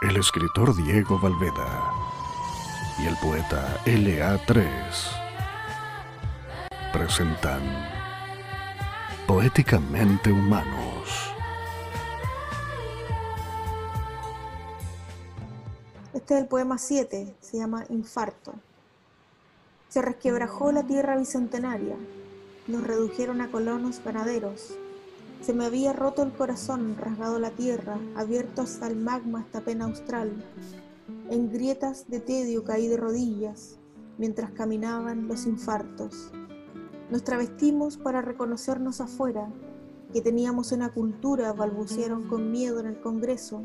el escritor Diego Valveda y el poeta LA3 presentan Poéticamente Humanos. Este es el poema 7, se llama Infarto. Se resquebrajó la tierra bicentenaria, nos redujeron a colonos ganaderos. Se me había roto el corazón, rasgado la tierra, abierto hasta el magma esta pena austral. En grietas de tedio caí de rodillas, mientras caminaban los infartos. Nos travestimos para reconocernos afuera, que teníamos una cultura, balbucearon con miedo en el Congreso.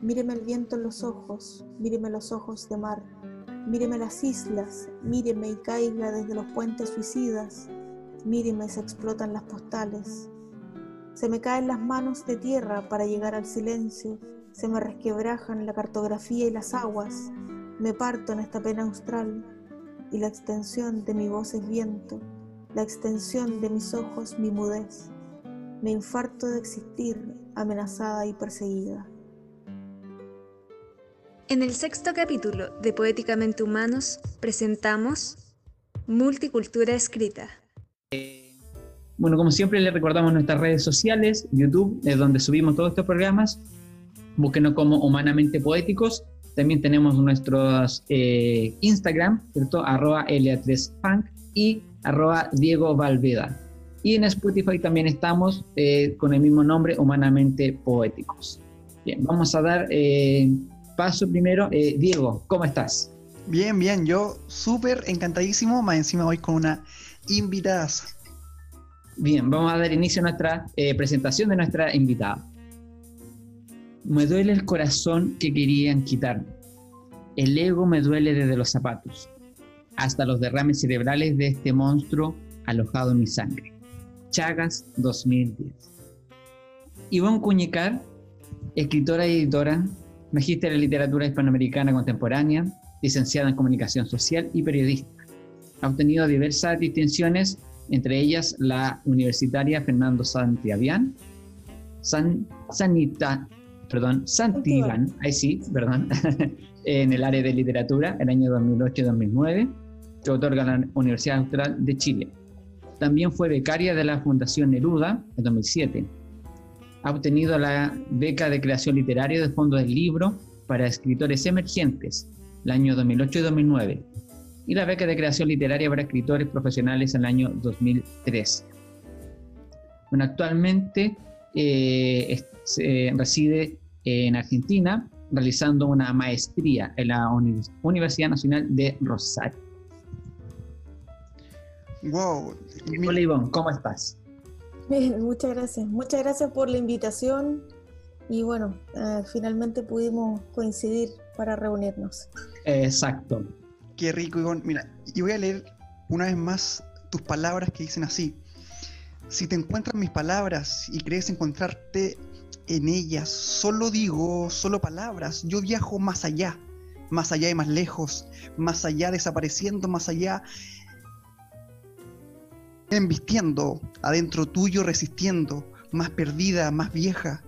Míreme el viento en los ojos, míreme los ojos de mar, míreme las islas, míreme y caiga desde los puentes suicidas, míreme se explotan las postales. Se me caen las manos de tierra para llegar al silencio, se me resquebrajan la cartografía y las aguas, me parto en esta pena austral y la extensión de mi voz es viento, la extensión de mis ojos mi mudez. Me infarto de existir amenazada y perseguida. En el sexto capítulo de Poéticamente Humanos presentamos Multicultura Escrita. Bueno, como siempre les recordamos nuestras redes sociales, YouTube, es donde subimos todos estos programas. Búsquenos como Humanamente Poéticos también tenemos nuestros eh, Instagram, ¿cierto? Arroba L3Funk y arroba Diego Valveda. Y en Spotify también estamos eh, con el mismo nombre, Humanamente Poéticos. Bien, vamos a dar eh, paso primero. Diego, ¿cómo estás? Bien, bien, yo súper encantadísimo, más encima hoy con una invitada. Bien, vamos a dar inicio a nuestra presentación de nuestra invitada. Me duele el corazón que querían quitarme. El ego me duele desde los zapatos, hasta los derrames cerebrales de este monstruo alojado en mi sangre. Chagas 2010. Ivonne Cuñicar, escritora y editora, magíster en literatura hispanoamericana contemporánea, licenciada en comunicación social y periodista. Ha obtenido diversas distinciones, entre ellas la universitaria Fernando Santiavian, San, Sanita, perdón, Santivan, ahí sí, perdón, en el área de literatura el año 2008-2009, que otorga la Universidad Austral de Chile. También fue becaria de la Fundación Neruda en 2007. Ha obtenido la beca de creación literaria del Fondo del Libro para escritores emergentes el año 2008 2009 y la beca de creación literaria para escritores profesionales en el año 2013. Bueno, actualmente eh, reside en Argentina realizando una maestría en la Universidad Nacional de Rosario. Wow. Hola Ivonne, ¿cómo estás? Bien, muchas gracias. Muchas gracias por la invitación y bueno, eh, finalmente pudimos coincidir para reunirnos. Exacto. Qué rico, Ivonne. Mira, y voy a leer una vez más tus palabras que dicen así. Si te encuentras mis palabras y crees encontrarte en ellas, solo digo, solo palabras, yo viajo más allá, más allá y más lejos, más allá desapareciendo, más allá embistiendo, adentro tuyo resistiendo, más perdida, más vieja.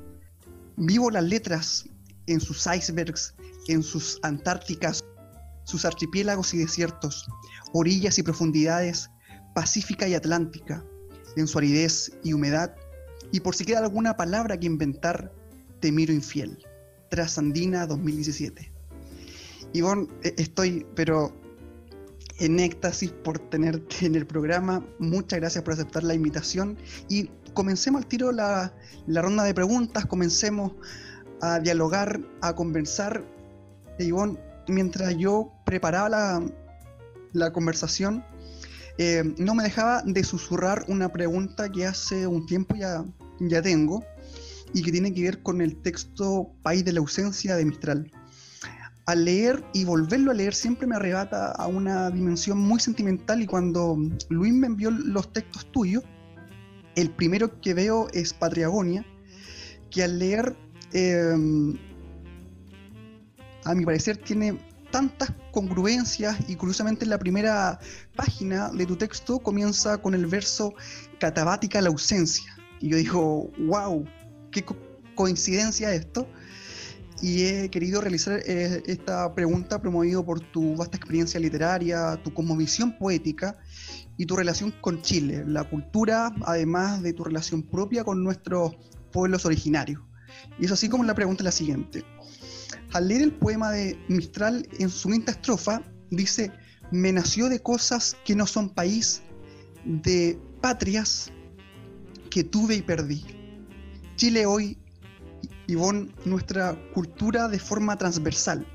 Vivo las letras en sus icebergs, en sus antárticas, sus archipiélagos y desiertos, orillas y profundidades, pacífica y atlántica en su aridez y humedad, y por si queda alguna palabra que inventar, te miro infiel. Trasandina 2017. Ivonne, e-, estoy, pero en éxtasis por tenerte en el programa. Muchas gracias por aceptar la invitación. Y comencemos al tiro la, la ronda de preguntas, comencemos a dialogar, a conversar. Ivonne, mientras yo preparaba la, conversación, eh, no me dejaba de susurrar una pregunta que hace un tiempo ya, ya tengo y que tiene que ver con el texto País de la ausencia de Mistral. Al leer y volverlo a leer siempre me arrebata a una dimensión muy sentimental y cuando Luis me envió los textos tuyos, el primero que veo es Patriagonia, que al leer, eh, a mi parecer, tiene tantas congruencias y curiosamente en la primera página de tu texto comienza con el verso catabática la ausencia. Y yo digo, wow, qué coincidencia esto. y he querido realizar eh, esta pregunta promovido por tu vasta experiencia literaria, tu cosmovisión poética y tu relación con Chile, la cultura, además de tu relación propia con nuestros pueblos originarios. Y es así como la pregunta es la siguiente. Al leer el poema de Mistral en su quinta estrofa, dice, me nació de cosas que no son país, de patrias que tuve y perdí. Chile hoy Ivonne, nuestra cultura de forma transversal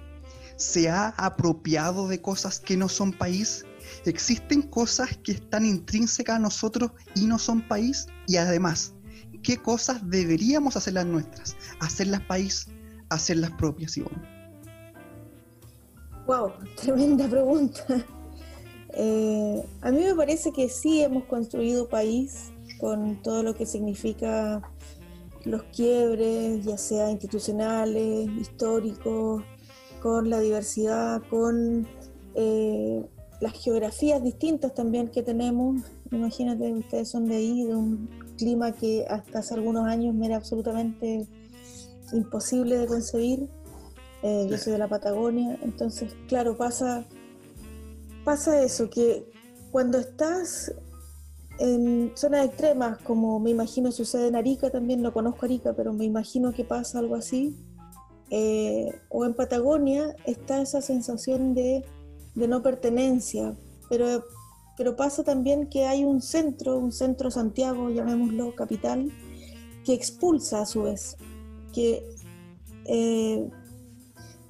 se ha apropiado de cosas que no son país. Existen cosas que están intrínsecas a nosotros y no son país. Y además, ¿qué cosas deberíamos hacer las nuestras? Hacerlas país, hacerlas propias, Ivonne. Wow, tremenda pregunta. Eh, a mí me parece que sí hemos construido país con todo lo que significa los quiebres, ya sea institucionales, históricos, con la diversidad, con eh, las geografías distintas también que tenemos. Imagínate, ustedes son de ahí, de un clima que hasta hace algunos años me era absolutamente imposible de concebir. Eh, yo soy de la Patagonia, entonces, claro, pasa, pasa eso, que cuando estás en zonas extremas, como me imagino sucede en Arica también, no conozco Arica, pero me imagino que pasa algo así, eh, o en Patagonia, está esa sensación de, no pertenencia, pero, pero pasa también que hay un centro, un centro Santiago, llamémoslo capital, que expulsa a su vez, que eh,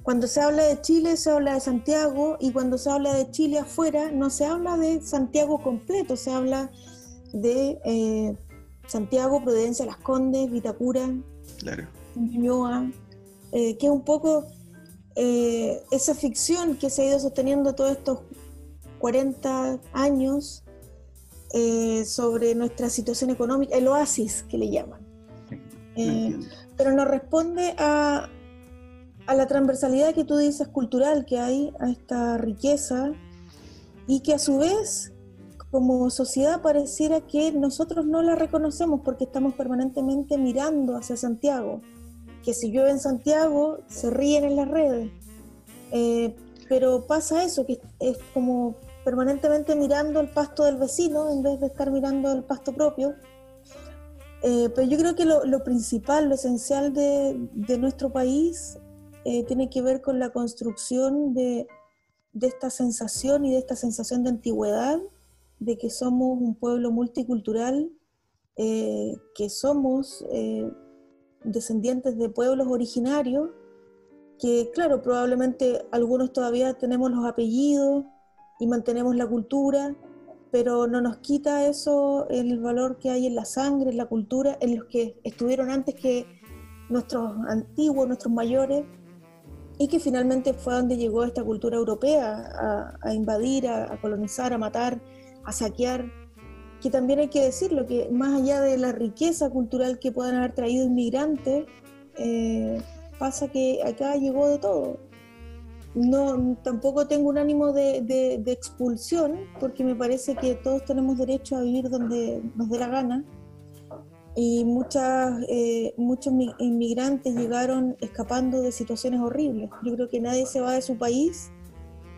cuando se habla de Chile se habla de Santiago y cuando se habla de Chile afuera no se habla de Santiago completo, se habla de eh, Santiago, Prudencia, Las Condes, Vitacura, claro. Eh, que es un poco eh, esa ficción que se ha ido sosteniendo todos estos 40 años sobre nuestra situación económica, el oasis que le llaman. Pero no responde a, a la transversalidad que tú dices cultural que hay, a esta riqueza, y que a su vez como sociedad pareciera que nosotros no la reconocemos porque estamos permanentemente mirando hacia Santiago. Que si llueve en Santiago, se ríen en las redes. Eh, pero pasa eso, que es como permanentemente mirando el pasto del vecino en vez de estar mirando el pasto propio. Eh, pero yo creo que lo, principal, lo esencial de, nuestro país eh, tiene que ver con la construcción de, de esta sensación y de esta sensación de antigüedad de que somos un pueblo multicultural, eh, que somos eh, descendientes de pueblos originarios, que claro, probablemente algunos todavía tenemos los apellidos y mantenemos la cultura, pero no nos quita eso el valor que hay en la sangre, en la cultura, en los que estuvieron antes que nuestros antiguos, nuestros mayores, y que finalmente fue donde llegó esta cultura europea a, invadir, a, colonizar, a matar, a saquear, que también hay que decirlo, que más allá de la riqueza cultural que puedan haber traído inmigrantes, eh, pasa que acá llegó de todo. No, tampoco tengo un ánimo de, expulsión, porque me parece que todos tenemos derecho a vivir donde nos dé la gana. Y muchas, eh, muchos inmigrantes llegaron escapando de situaciones horribles. Yo creo que nadie se va de su país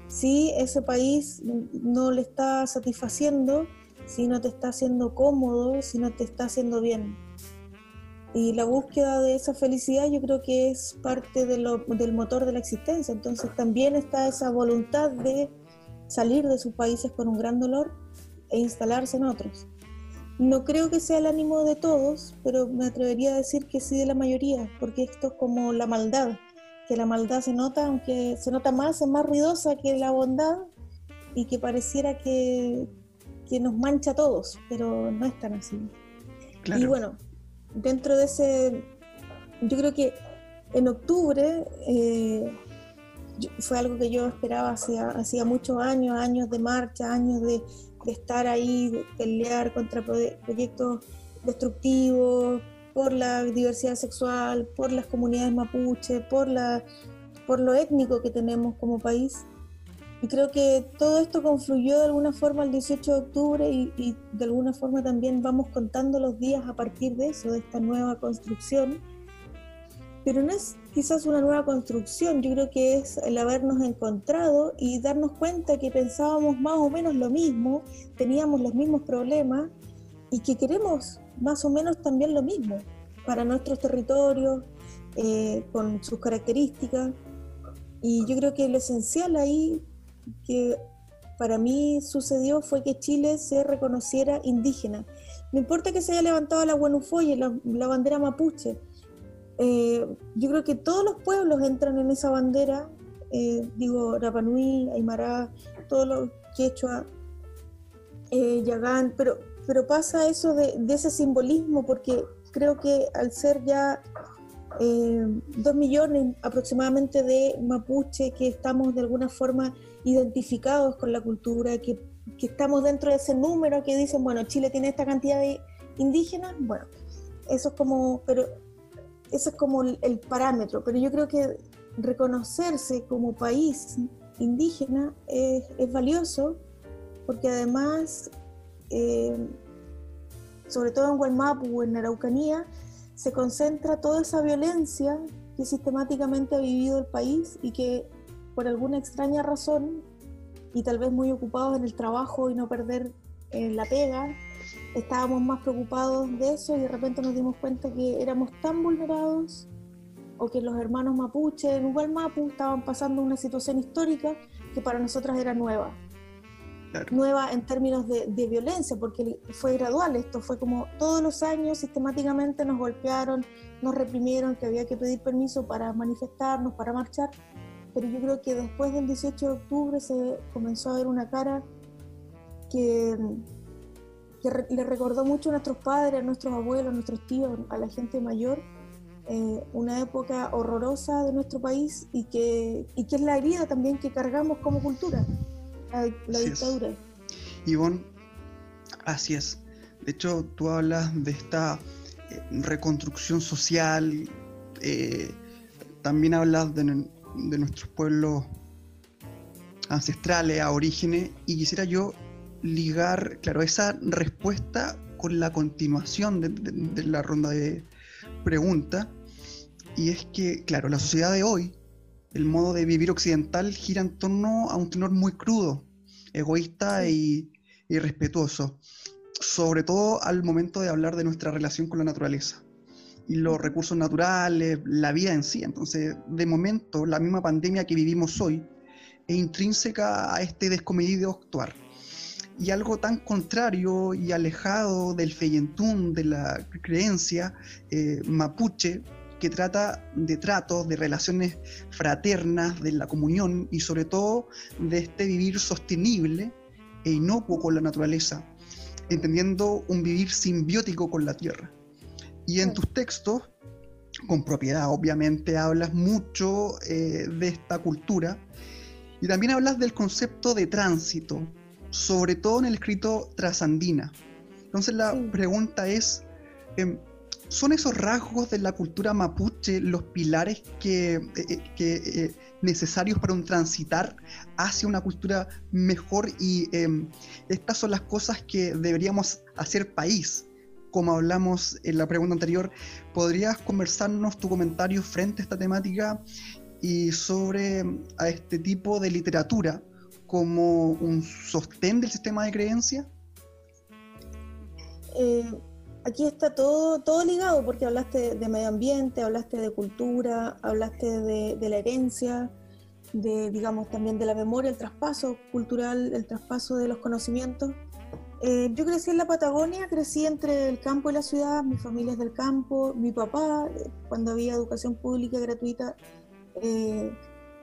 si ese país no le está satisfaciendo, si no te está haciendo cómodo, si no te está haciendo bien. Y la búsqueda de esa felicidad yo creo que es parte del motor de la existencia. Entonces también está esa voluntad de salir de sus países con un gran dolor e instalarse en otros. No creo que sea el ánimo de todos, pero me atrevería a decir que sí de la mayoría, porque esto es como la maldad que la maldad se nota, aunque se nota más, es más ruidosa que la bondad y que pareciera que, nos mancha a todos, pero no es tan así. Y bueno, dentro de ese, yo creo que en octubre eh, fue algo que yo esperaba hacía, hacía muchos años, años de marcha, años de, estar ahí, de pelear contra proyectos destructivos, por la diversidad sexual, por las comunidades mapuche, por, la, por lo étnico que tenemos como país. Y creo que todo esto confluyó de alguna forma el 18 de octubre y, de alguna forma también vamos contando los días a partir de eso, de esta nueva construcción. pero no es quizás una nueva construcción, yo creo que es el habernos encontrado y darnos cuenta que pensábamos más o menos lo mismo, teníamos los mismos problemas y que queremos más o menos también lo mismo para nuestros territorios, eh, con sus características. Y yo creo que lo esencial ahí que para mí sucedió fue que Chile se reconociera indígena. No importa que se haya levantado la Guanufoye, la, la bandera mapuche, eh, yo creo que todos los pueblos entran en esa bandera, eh, digo, Rapanui, Aymara, todos los quechua, eh, Yagán, pero, pero pasa eso de, ese simbolismo porque creo que al ser ya dos millones aproximadamente de mapuche que estamos de alguna forma identificados con la cultura, que, que estamos dentro de ese número que dicen, bueno, Chile tiene esta cantidad de indígenas, bueno, eso es como, pero ese es como el, parámetro, pero yo creo que reconocerse como país indígena es, valioso porque además, eh, sobre todo en Gualmapu o en Araucanía, se concentra toda esa violencia que sistemáticamente ha vivido el país y que por alguna extraña razón, y tal vez muy ocupados en el trabajo y no perder en la pega, estábamos más preocupados de eso y de repente nos dimos cuenta que éramos tan vulnerados o que los hermanos mapuche en Mapu estaban pasando una situación histórica que para nosotras era nueva. Nueva en términos de, de, violencia, porque fue gradual, esto fue como todos los años sistemáticamente nos golpearon, nos reprimieron, que había que pedir permiso para manifestarnos, para marchar, pero yo creo que después del 18 de octubre se comenzó a ver una cara que le recordó mucho a nuestros padres, a nuestros abuelos, a nuestros tíos, a la gente mayor, eh, una época horrorosa de nuestro país y que, y que es la herida también que cargamos como cultura, la, dictadura. Ivonne, así es. De hecho, tú hablas de esta eh, reconstrucción social, eh, también hablas de, de nuestros pueblos ancestrales, a orígenes, y quisiera yo ligar, claro, esa respuesta con la continuación de, la ronda de preguntas. Y es que, claro, la sociedad de hoy, el modo de vivir occidental gira en torno a un tenor muy crudo, egoísta y, y respetuoso, sobre todo al momento de hablar de nuestra relación con la naturaleza y los recursos naturales, la vida en sí. Entonces, de momento, la misma pandemia que vivimos hoy es intrínseca a este descomedido actuar y algo tan contrario y alejado del feyentún, de la creencia eh, mapuche, que trata de tratos, de relaciones fraternas, de la comunión y sobre todo de este vivir sostenible e inocuo con la naturaleza, entendiendo un vivir simbiótico con la tierra. Y en tus textos, con propiedad obviamente, hablas mucho eh, de esta cultura y también hablas del concepto de tránsito, sobre todo en el escrito trasandina. Entonces la pregunta es, em, ¿son esos rasgos de la cultura mapuche los pilares que, eh, eh, eh, necesarios para un transitar hacia una cultura mejor y em, estas son las cosas que deberíamos hacer país? Como hablamos en la pregunta anterior, ¿podrías conversarnos tu comentario frente a esta temática y sobre a este tipo de literatura? como un sostén del sistema de creencia? Eh, aquí está todo, todo ligado porque hablaste de medio ambiente, hablaste de cultura, hablaste de, la herencia, de, digamos, también de la memoria, el traspaso cultural, el traspaso de los conocimientos. Eh, yo crecí en la Patagonia, crecí entre el campo y la ciudad, mi familia es del campo, mi papá, eh, cuando había educación pública gratuita,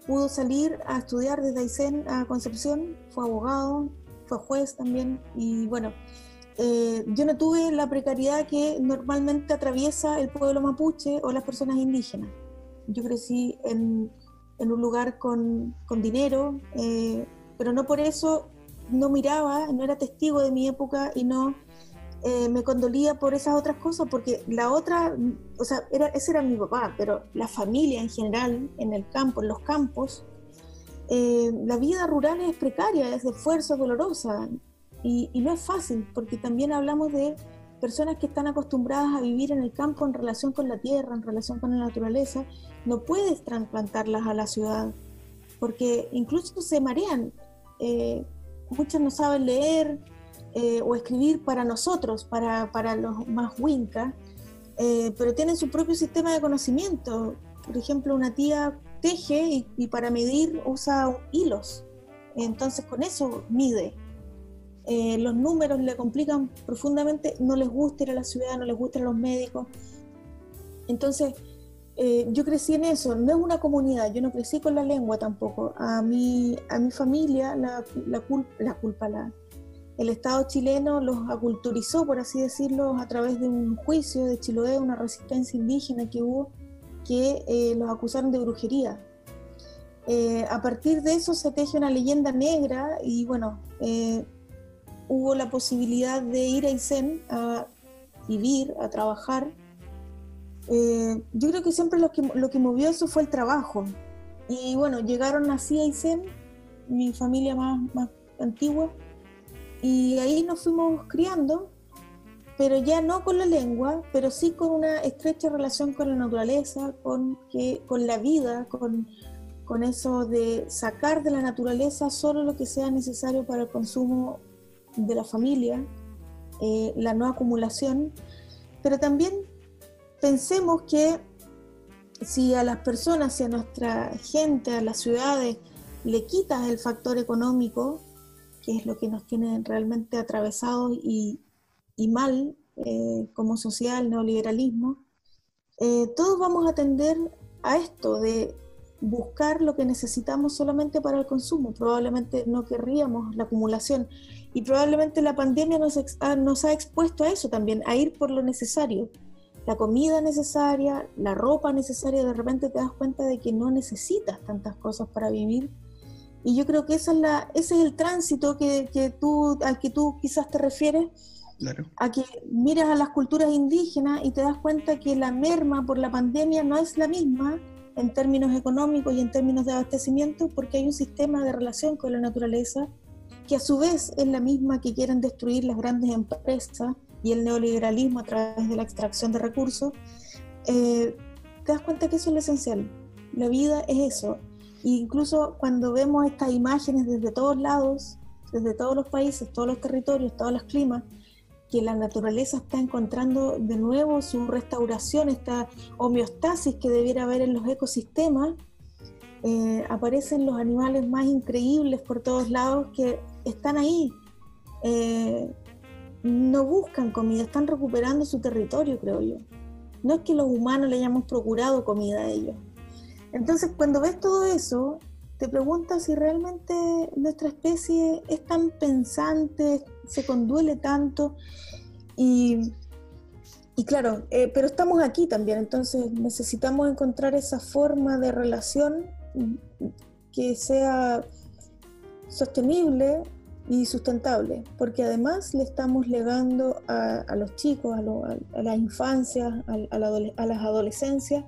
pudo salir a estudiar desde Aysén a Concepción, fue abogado, fue juez también y bueno, eh, yo no tuve la precariedad que normalmente atraviesa el pueblo mapuche o las personas indígenas. Yo crecí en, en un lugar con, con dinero, eh, pero no por eso no miraba, no era testigo de mi época y no eh, me condolía por esas otras cosas, porque la otra, o sea, era, ese era mi papá, pero la familia en general, en el campo, en los campos, eh, la vida rural es precaria, es de esfuerzo, dolorosa, y, no es fácil, porque también hablamos de personas que están acostumbradas a vivir en el campo en relación con la tierra, en relación con la naturaleza, no puedes trasplantarlas a la ciudad, porque incluso se marean. Eh, muchos no saben leer eh, o escribir para nosotros, para, para los más winca, eh, pero tienen su propio sistema de conocimiento. Por ejemplo, una tía teje y, para medir usa hilos. Entonces con eso mide. Eh, los números le complican profundamente, no les gusta ir a la ciudad, no les gustan los médicos. Entonces, eh, yo crecí en eso, no es una comunidad, yo no crecí con la lengua tampoco. A mi, a mi familia la, la, la culpa, la, el Estado chileno los aculturizó, por así decirlo, a través de un juicio de Chiloé, una resistencia indígena que hubo, que eh, los acusaron de brujería. Eh, a partir de eso se teje una leyenda negra y bueno, eh, hubo la posibilidad de ir a Aysén a vivir, a trabajar. yo creo que siempre lo que, lo que movió eso fue el trabajo. Y bueno, llegaron así a Aysén, mi familia más, más antigua, y ahí nos fuimos criando, pero ya no con la lengua, pero sí con una estrecha relación con la naturaleza, con, que, con la vida, con, con eso de sacar de la naturaleza solo lo que sea necesario para el consumo de la familia, eh, la no acumulación, pero también pensemos que si a las personas, si a nuestra gente, a las ciudades, le quitas el factor económico, que es lo que nos tiene realmente atravesados y, mal eh, como sociedad, el neoliberalismo, eh, todos vamos a tender a esto de buscar lo que necesitamos solamente para el consumo. Probablemente no querríamos la acumulación y probablemente la pandemia nos, ah, nos ha expuesto a eso también, a ir por lo necesario. La comida necesaria, la ropa necesaria, de repente te das cuenta de que no necesitas tantas cosas para vivir y yo creo que esa es la, ese es el tránsito que, que tú, al que tú quizás te refieres, claro. a que miras a las culturas indígenas y te das cuenta que la merma por la pandemia no es la misma en términos económicos y en términos de abastecimiento, porque hay un sistema de relación con la naturaleza que a su vez es la misma que quieren destruir las grandes empresas y el neoliberalismo a través de la extracción de recursos, eh, te das cuenta que eso es lo esencial. La vida es eso, incluso cuando vemos estas imágenes desde todos lados, desde todos los países, todos los territorios, todos los climas, que la naturaleza está encontrando de nuevo su restauración, esta homeostasis que debiera haber en los ecosistemas, eh, aparecen los animales más increíbles por todos lados que están ahí. Eh, no buscan comida, están recuperando su territorio, creo yo. No es que los humanos le hayamos procurado comida a ellos, entonces, cuando ves todo eso, te preguntas si realmente nuestra especie es tan pensante, se conduele tanto. Y, claro, eh, pero estamos aquí también, entonces necesitamos encontrar esa forma de relación que sea sostenible y sustentable, porque además le estamos legando a, los chicos, a, las infancias, a, las adolescencias,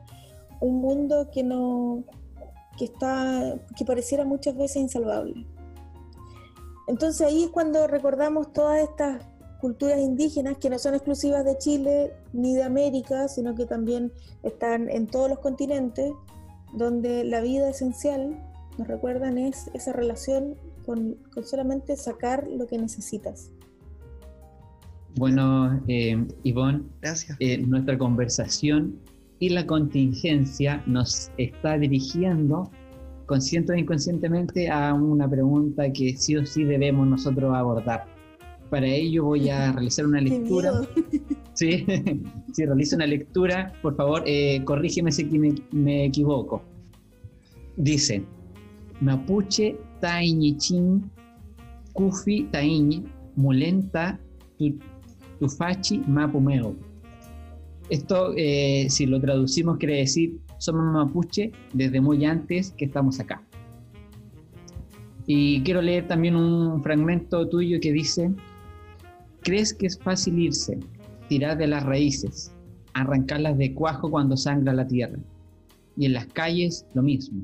un mundo que no que está que pareciera muchas veces insalvable. Entonces ahí es cuando recordamos todas estas culturas indígenas que no son exclusivas de Chile ni de América, sino que también están en todos los continentes, donde la vida esencial, nos recuerdan, es esa relación con, solamente sacar lo que necesitas. Bueno, eh, Ivonne, Gracias. Eh, nuestra conversación y la contingencia nos está dirigiendo consciente o inconscientemente a una pregunta que sí o sí debemos nosotros abordar. Para ello voy a realizar una lectura. Sí, si realizo una lectura, por favor, eh, corrígeme si me, me, equivoco. Dice, Mapuche Taiñichin Kufi Taiñi Mulenta Tufachi Mapumeo esto, eh, si lo traducimos, quiere decir, somos mapuche desde muy antes que estamos acá. Y quiero leer también un fragmento tuyo que dice, ¿crees que es fácil irse, tirar de las raíces, arrancarlas de cuajo cuando sangra la tierra? Y en las calles lo mismo.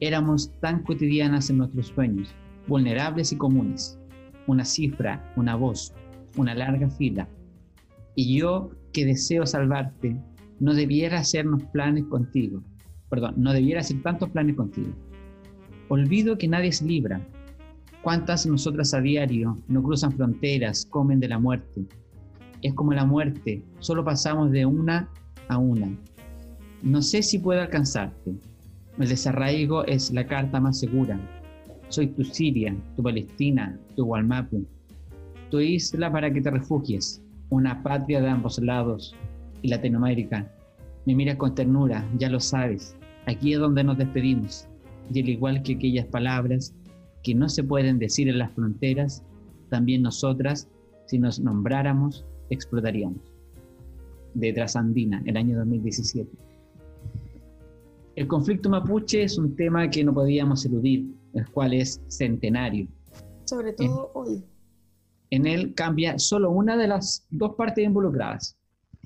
Éramos tan cotidianas en nuestros sueños, vulnerables y comunes. Una cifra, una voz, una larga fila, Y yo que deseo salvarte, no debiera hacernos planes contigo. Perdón, no debiera hacer tantos planes contigo. Olvido que nadie se libra. ¿Cuántas nosotras a diario no cruzan fronteras, comen de la muerte? Es como la muerte, solo pasamos de una a una. No sé si puedo alcanzarte. El desarraigo es la carta más segura. Soy tu Siria, tu Palestina, tu Gualmapu, tu isla para que te refugies, una patria de ambos lados y Latinoamérica. Me miras con ternura, ya lo sabes. Aquí es donde nos despedimos. Y al igual que aquellas palabras que no se pueden decir en las fronteras, también nosotras, si nos nombráramos, explotaríamos. De Trasandina, el año 2017. El conflicto mapuche es un tema que no podíamos eludir, el cual es centenario. Sobre todo hoy. En él cambia solo una de las dos partes involucradas.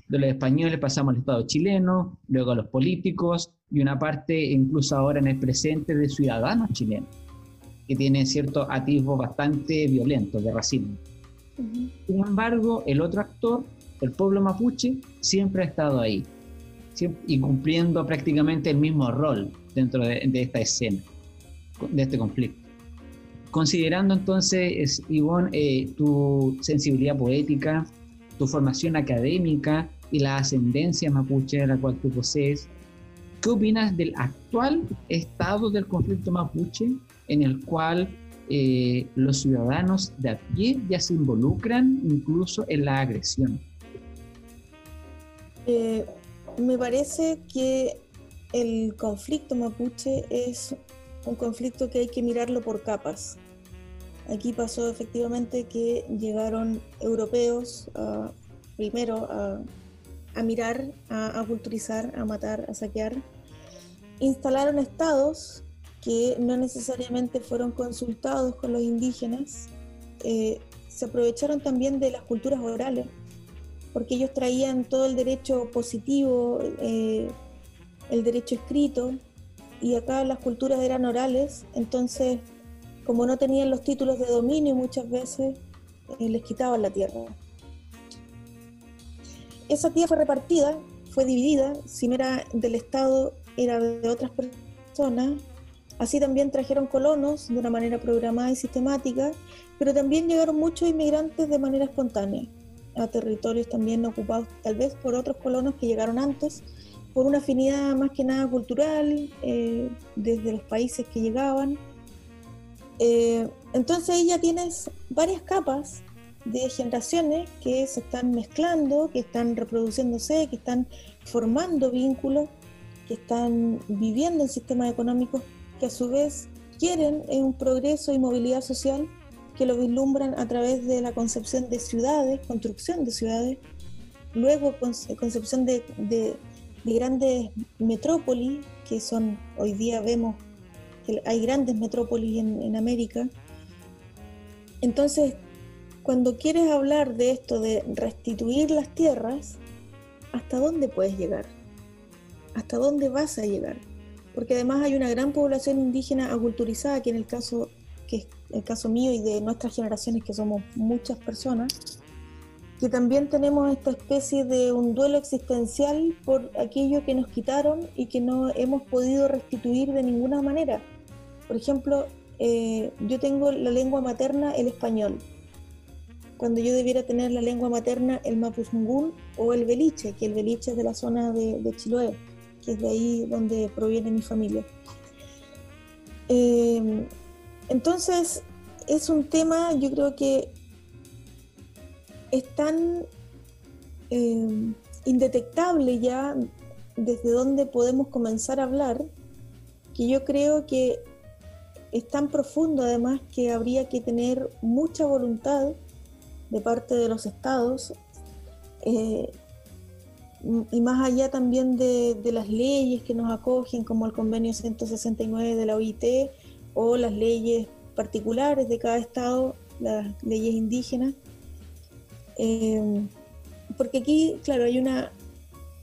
De los españoles pasamos al Estado chileno, luego a los políticos y una parte incluso ahora en el presente de ciudadanos chilenos, que tienen ciertos atisbos bastante violentos de racismo. Sin embargo, el otro actor, el pueblo mapuche, siempre ha estado ahí y cumpliendo prácticamente el mismo rol dentro de, esta escena, de este conflicto. Considerando entonces, Ivonne, eh, tu sensibilidad poética, tu formación académica y la ascendencia mapuche a la cual tú posees, ¿qué opinas del actual estado del conflicto mapuche en el cual eh, los ciudadanos de a pie ya se involucran incluso en la agresión? Eh, me parece que el conflicto mapuche es un conflicto que hay que mirarlo por capas. Aquí pasó efectivamente que llegaron europeos primero a, mirar, a, culturizar, a matar, a saquear. Instalaron estados que no necesariamente fueron consultados con los indígenas. Eh, se aprovecharon también de las culturas orales porque ellos traían todo el derecho positivo, eh, el derecho escrito, y acá las culturas eran orales, entonces como no tenían los títulos de dominio muchas veces, eh, les quitaban la tierra. Esa tierra fue repartida, fue dividida, si no era del Estado, era de otras personas. Así también trajeron colonos de una manera programada y sistemática, pero también llegaron muchos inmigrantes de manera espontánea a territorios también ocupados tal vez por otros colonos que llegaron antes, por una afinidad más que nada cultural, eh, desde los países que llegaban. Eh, entonces ahí ya tienes varias capas de generaciones que se están mezclando, que están reproduciéndose, que están formando vínculos, que están viviendo en sistemas económicos que a su vez quieren un progreso y movilidad social que lo vislumbran a través de la concepción de ciudades, construcción de ciudades, luego concepción de, grandes metrópolis, que son, hoy día vemos que hay grandes metrópolis en, América. Entonces, cuando quieres hablar de esto de restituir las tierras, ¿hasta dónde puedes llegar? ¿Hasta dónde vas a llegar? Porque además hay una gran población indígena aculturizada, que en el caso que es el caso mío y de nuestras generaciones, que somos muchas personas, que también tenemos esta especie de un duelo existencial por aquello que nos quitaron y que no hemos podido restituir de ninguna manera. Por ejemplo, eh, yo tengo la lengua materna el español, cuando yo debiera tener la lengua materna el mapuzungún o el beliche, que el beliche es de la zona de, de Chiloé, que es de ahí donde proviene mi familia. Eh, entonces, es un tema, yo creo que es tan eh, indetectable ya desde donde podemos comenzar a hablar, que yo creo que es tan profundo además que habría que tener mucha voluntad de parte de los estados eh, y más allá también de, de, las leyes que nos acogen, como el convenio 169 de la OIT, o las leyes particulares de cada estado, las leyes indígenas. Eh, porque aquí, claro, hay una,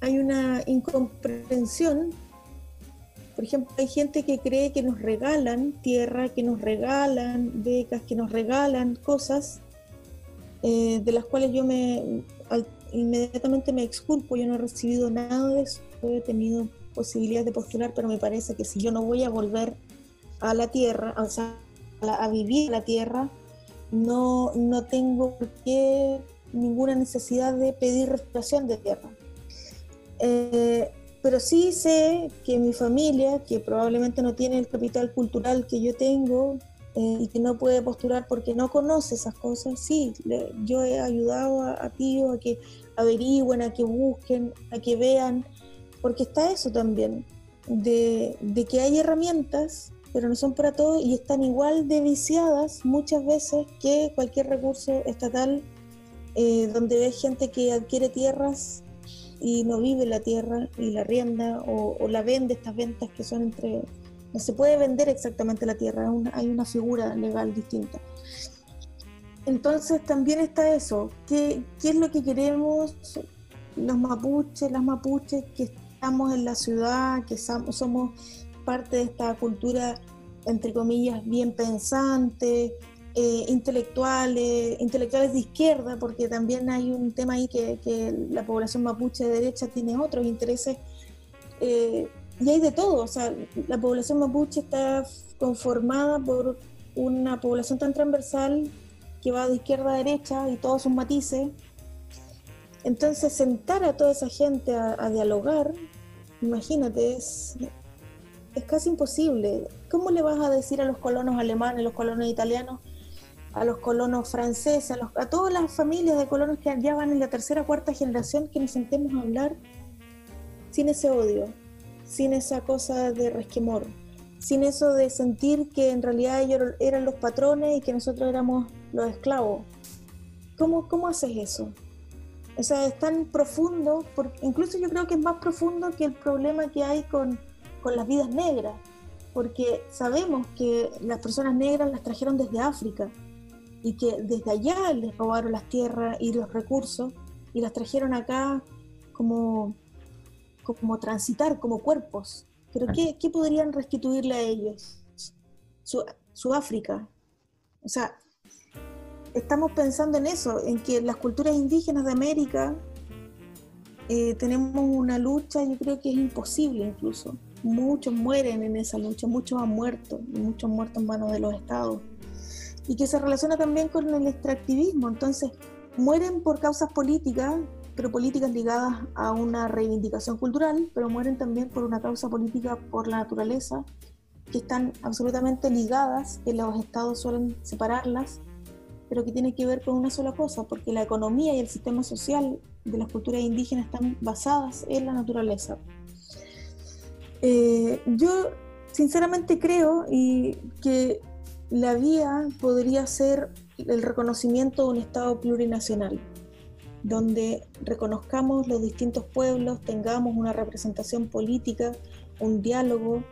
hay una incomprensión. Por ejemplo, hay gente que cree que nos regalan tierra, que nos regalan becas, que nos regalan cosas, eh, de las cuales yo me, inmediatamente me exculpo, yo no he recibido nada de eso, he tenido posibilidades de postular, pero me parece que si yo no voy a volver a la tierra, o sea, a, vivir en la tierra, no, no tengo ninguna necesidad de pedir restauración de tierra. Eh, pero sí sé que mi familia, que probablemente no tiene el capital cultural que yo tengo eh, y que no puede postular porque no conoce esas cosas, sí, yo he ayudado a, a tíos a que averigüen, a que busquen, a que vean, porque está eso también, de, de que hay herramientas pero no son para todos y están igual de viciadas muchas veces que cualquier recurso estatal eh, donde ve gente que adquiere tierras y no vive la tierra y la rienda o, la vende, estas ventas que son entre... No se puede vender exactamente la tierra, hay una figura legal distinta. Entonces también está eso, ¿qué, qué es lo que queremos los mapuches, las mapuches que estamos en la ciudad, que somos parte de esta cultura, entre comillas, bien pensante, eh, intelectuales, intelectuales de izquierda, porque también hay un tema ahí que, la población mapuche de derecha tiene otros intereses, eh, y hay de todo, o sea, la población mapuche está conformada por una población tan transversal que va de izquierda a derecha y todos sus matices. Entonces, sentar a toda esa gente a dialogar, imagínate, es, es casi imposible. ¿Cómo le vas a decir a los colonos alemanes, a los colonos italianos, a los colonos franceses, a, todas las familias de colonos que ya van en la tercera o cuarta generación que nos sentemos a hablar sin ese odio, sin esa cosa de resquemor, sin eso de sentir que en realidad ellos eran los patrones y que nosotros éramos los esclavos? ¿Cómo, cómo haces eso? O sea, es tan profundo, porque incluso yo creo que es más profundo que el problema que hay con con las vidas negras, porque sabemos que las personas negras las trajeron desde África y que desde allá les robaron las tierras y los recursos y las trajeron acá como, como transitar, como cuerpos. Pero ¿qué, ¿qué, podrían restituirle a ellos? Su, su África. O sea, estamos pensando en eso, en que las culturas indígenas de América eh, tenemos una lucha, yo creo que es imposible incluso, muchos mueren en esa lucha, muchos han muerto, muchos han muerto en manos de los estados. Y que se relaciona también con el extractivismo. Entonces, mueren por causas políticas, pero políticas ligadas a una reivindicación cultural, pero mueren también por una causa política por la naturaleza, que están absolutamente ligadas, que los estados suelen separarlas, pero que tiene que ver con una sola cosa, porque la economía y el sistema social de las culturas indígenas están basadas en la naturaleza. Eh, yo sinceramente creo y que la vía podría ser el reconocimiento de un Estado plurinacional, donde reconozcamos los distintos pueblos, tengamos una representación política, un diálogo,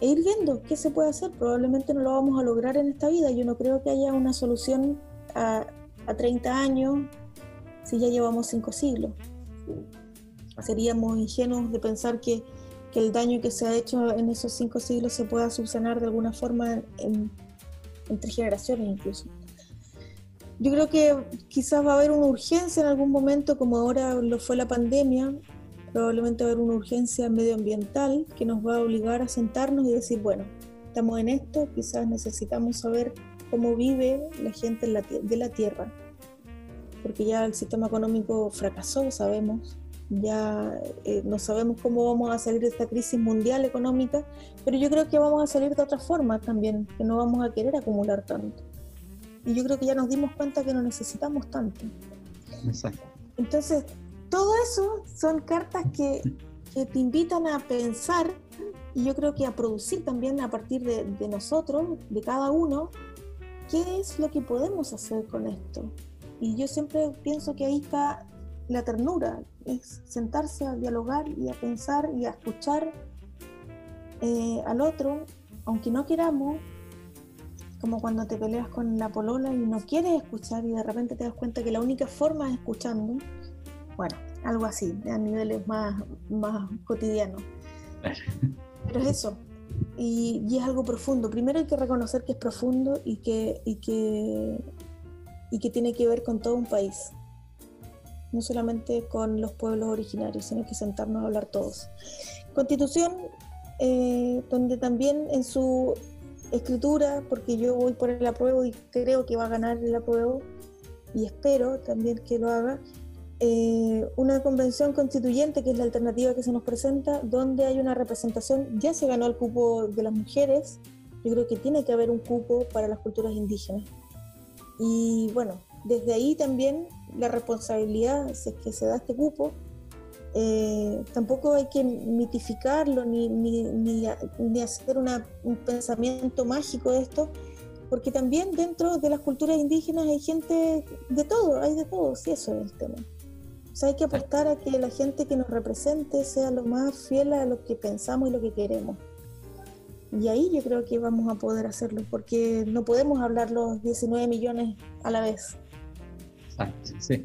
e ir viendo qué se puede hacer. Probablemente no lo vamos a lograr en esta vida. Yo no creo que haya una solución a, a 30 años si ya llevamos cinco siglos. Seríamos ingenuos de pensar que que el daño que se ha hecho en esos cinco siglos se pueda subsanar de alguna forma entre generaciones incluso. Yo creo que quizás va a haber una urgencia en algún momento, como ahora lo fue la pandemia, probablemente va a haber una urgencia medioambiental que nos va a obligar a sentarnos y decir, bueno, estamos en esto, quizás necesitamos saber cómo vive la gente de la Tierra, porque ya el sistema económico fracasó, sabemos, ya eh, no sabemos cómo vamos a salir de esta crisis mundial económica, pero yo creo que vamos a salir de otra forma también, que no vamos a querer acumular tanto. Y yo creo que ya nos dimos cuenta que no necesitamos tanto. Exacto. Entonces, todo eso son cartas que, que, te invitan a pensar y yo creo que a producir también a partir de, de nosotros, de cada uno, qué es lo que podemos hacer con esto. Y yo siempre pienso que ahí está la ternura, es sentarse a dialogar y a pensar y a escuchar eh, al otro, aunque no queramos, como cuando te peleas con la polola y no quieres escuchar y de repente te das cuenta que la única forma es escuchando, bueno, algo así, a niveles más, más cotidianos. Pero es eso, y, y, es algo profundo. Primero hay que reconocer que es profundo y que, y que, y que tiene que ver con todo un país no solamente con los pueblos originarios, sino que sentarnos a hablar todos. Constitución, eh, donde también en su escritura, porque yo voy por el apruebo y creo que va a ganar el apruebo, y espero también que lo haga, eh, una convención constituyente, que es la alternativa que se nos presenta, donde hay una representación, ya se ganó el cupo de las mujeres, yo creo que tiene que haber un cupo para las culturas indígenas. Y bueno, desde ahí también la responsabilidad, si es que se da este cupo, eh, tampoco hay que mitificarlo ni, ni, ni, hacer un pensamiento mágico de esto, porque también dentro de las culturas indígenas hay gente de todo, hay de todo, sí, eso es el tema. O sea, hay que apostar a que la gente que nos represente sea lo más fiel a lo que pensamos y lo que queremos. Y ahí yo creo que vamos a poder hacerlo, porque no podemos hablar los 19 millones a la vez. Sí.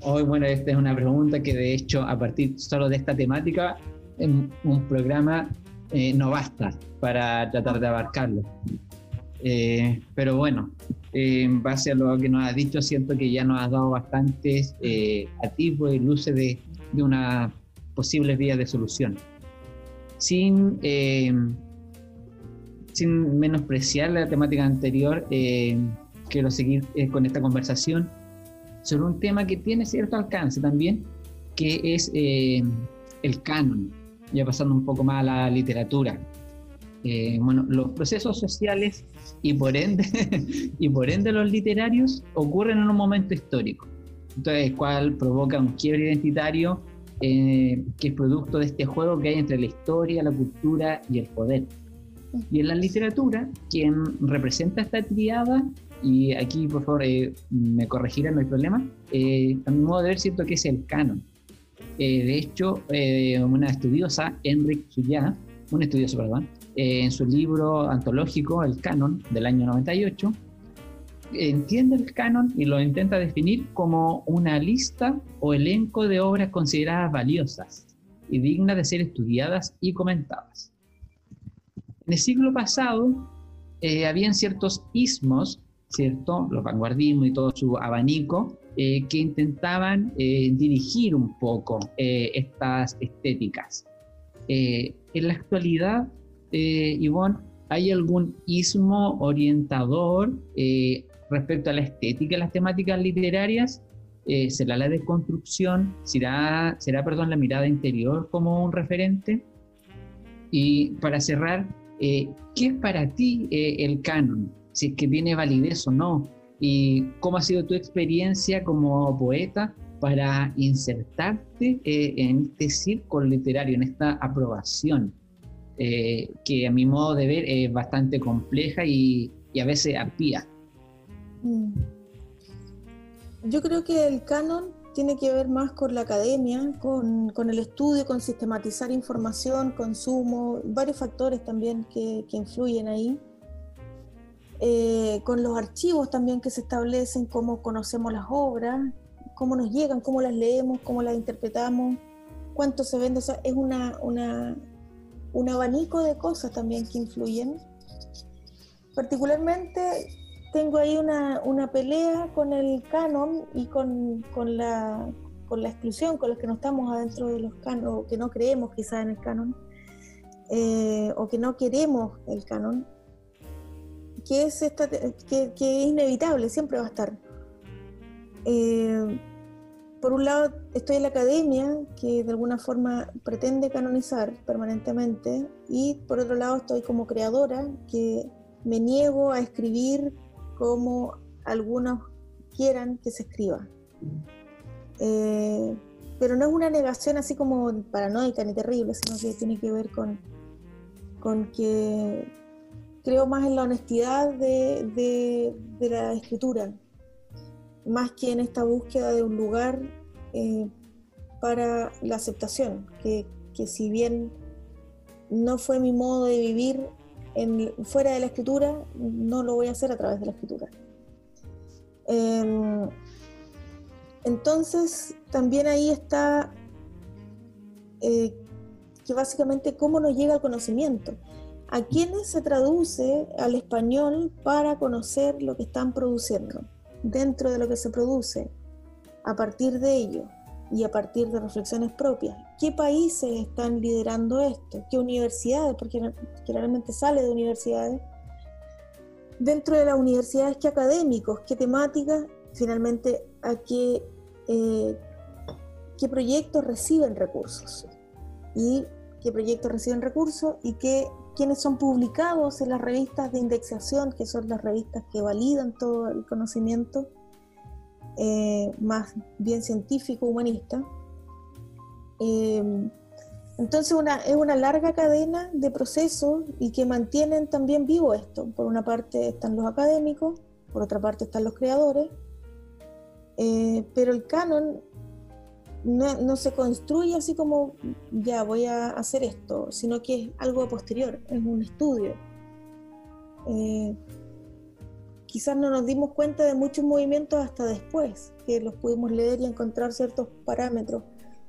Hoy, bueno, esta es una pregunta que de hecho a partir solo de esta temática, un programa eh, no basta para tratar de abarcarlo. Eh, pero bueno, eh, en base a lo que nos has dicho, siento que ya nos has dado bastantes atisbos y luces de, de una posible vía de solución. Sin, sin menospreciar la temática anterior, quiero seguir con esta conversación sobre un tema que tiene cierto alcance también, que es eh, el canon, ya pasando un poco más a la literatura. Eh, bueno, los procesos sociales y por ende y por ende los literarios ocurren en un momento histórico, entonces cual provoca un quiebre identitario eh, que es producto de este juego que hay entre la historia, la cultura y el poder. Y en la literatura, quien representa esta triada y aquí por favor eh, me corregirán, no hay problema, eh, a mi modo de ver siento que es el canon. Eh, de hecho, una estudiosa, Enric Suyá, un estudioso, perdón, en su libro antológico, El Canon, del año 98, entiende el canon y lo intenta definir como una lista o elenco de obras consideradas valiosas y dignas de ser estudiadas y comentadas. En el siglo pasado, habían ciertos ismos ¿cierto? Los vanguardismos y todo su abanico, eh, que intentaban eh, dirigir un poco eh, estas estéticas. en la actualidad, Ivonne, ¿hay algún ismo orientador respecto a la estética y las temáticas literarias? ¿Será la deconstrucción? ¿Será, será perdón, la mirada interior como un referente? Y para cerrar, ¿qué es para ti el canon? Si es que tiene validez o no. ¿Y cómo ha sido tu experiencia como poeta para insertarte eh, en este círculo literario, en esta aprobación, eh, que a mi modo de ver es bastante compleja y, a veces arpía? Mm. Yo creo que el canon tiene que ver más con la academia, con, el estudio, con sistematizar información, consumo, varios factores también que influyen ahí. Eh, con los archivos también que se establecen, cómo conocemos las obras, cómo nos llegan, cómo las leemos, cómo las interpretamos, cuánto se vende. O sea, es una, un abanico de cosas también que influyen. Particularmente tengo ahí una, pelea con el canon y con, la, con la exclusión, con los que no estamos adentro de los canon, o que no creemos quizás en el canon, eh, o que no queremos el canon que es, esta, que, es inevitable, siempre va a estar. Eh, por un lado, estoy en la academia, que de alguna forma pretende canonizar permanentemente, y por otro lado estoy como creadora, que me niego a escribir como algunos quieran que se escriba. Eh, pero no es una negación así como paranoica ni terrible, sino que tiene que ver con, con que creo más en la honestidad de, la escritura, más que en esta búsqueda de un lugar eh, para la aceptación, que, si bien no fue mi modo de vivir fuera de la escritura, no lo voy a hacer a través de la escritura. Em, entonces, también ahí está eh, que básicamente cómo nos llega el conocimiento a quiénes se traduce al español para conocer lo que están produciendo dentro de lo que se produce. a partir de ello y a partir de reflexiones propias, ¿qué países están liderando esto? ¿Qué universidades? Porque generalmente sale de universidades. Dentro de las universidades, ¿qué académicos? ¿Qué temáticas? Finalmente, ¿a qué, eh, qué proyectos reciben recursos? Y qué proyectos reciben recursos y qué, quiénes son publicados en las revistas de indexación, que son las revistas que validan todo el conocimiento eh, más bien científico, humanista. Eh, entonces una, es una larga cadena de procesos y que mantienen también vivo esto. Por una parte están los académicos, por otra parte están los creadores, eh, pero el canon no, se construye así como ya voy a hacer esto, sino que es algo posterior, es un estudio quizás no nos dimos cuenta de muchos movimientos hasta después, que los pudimos leer y encontrar ciertos parámetros.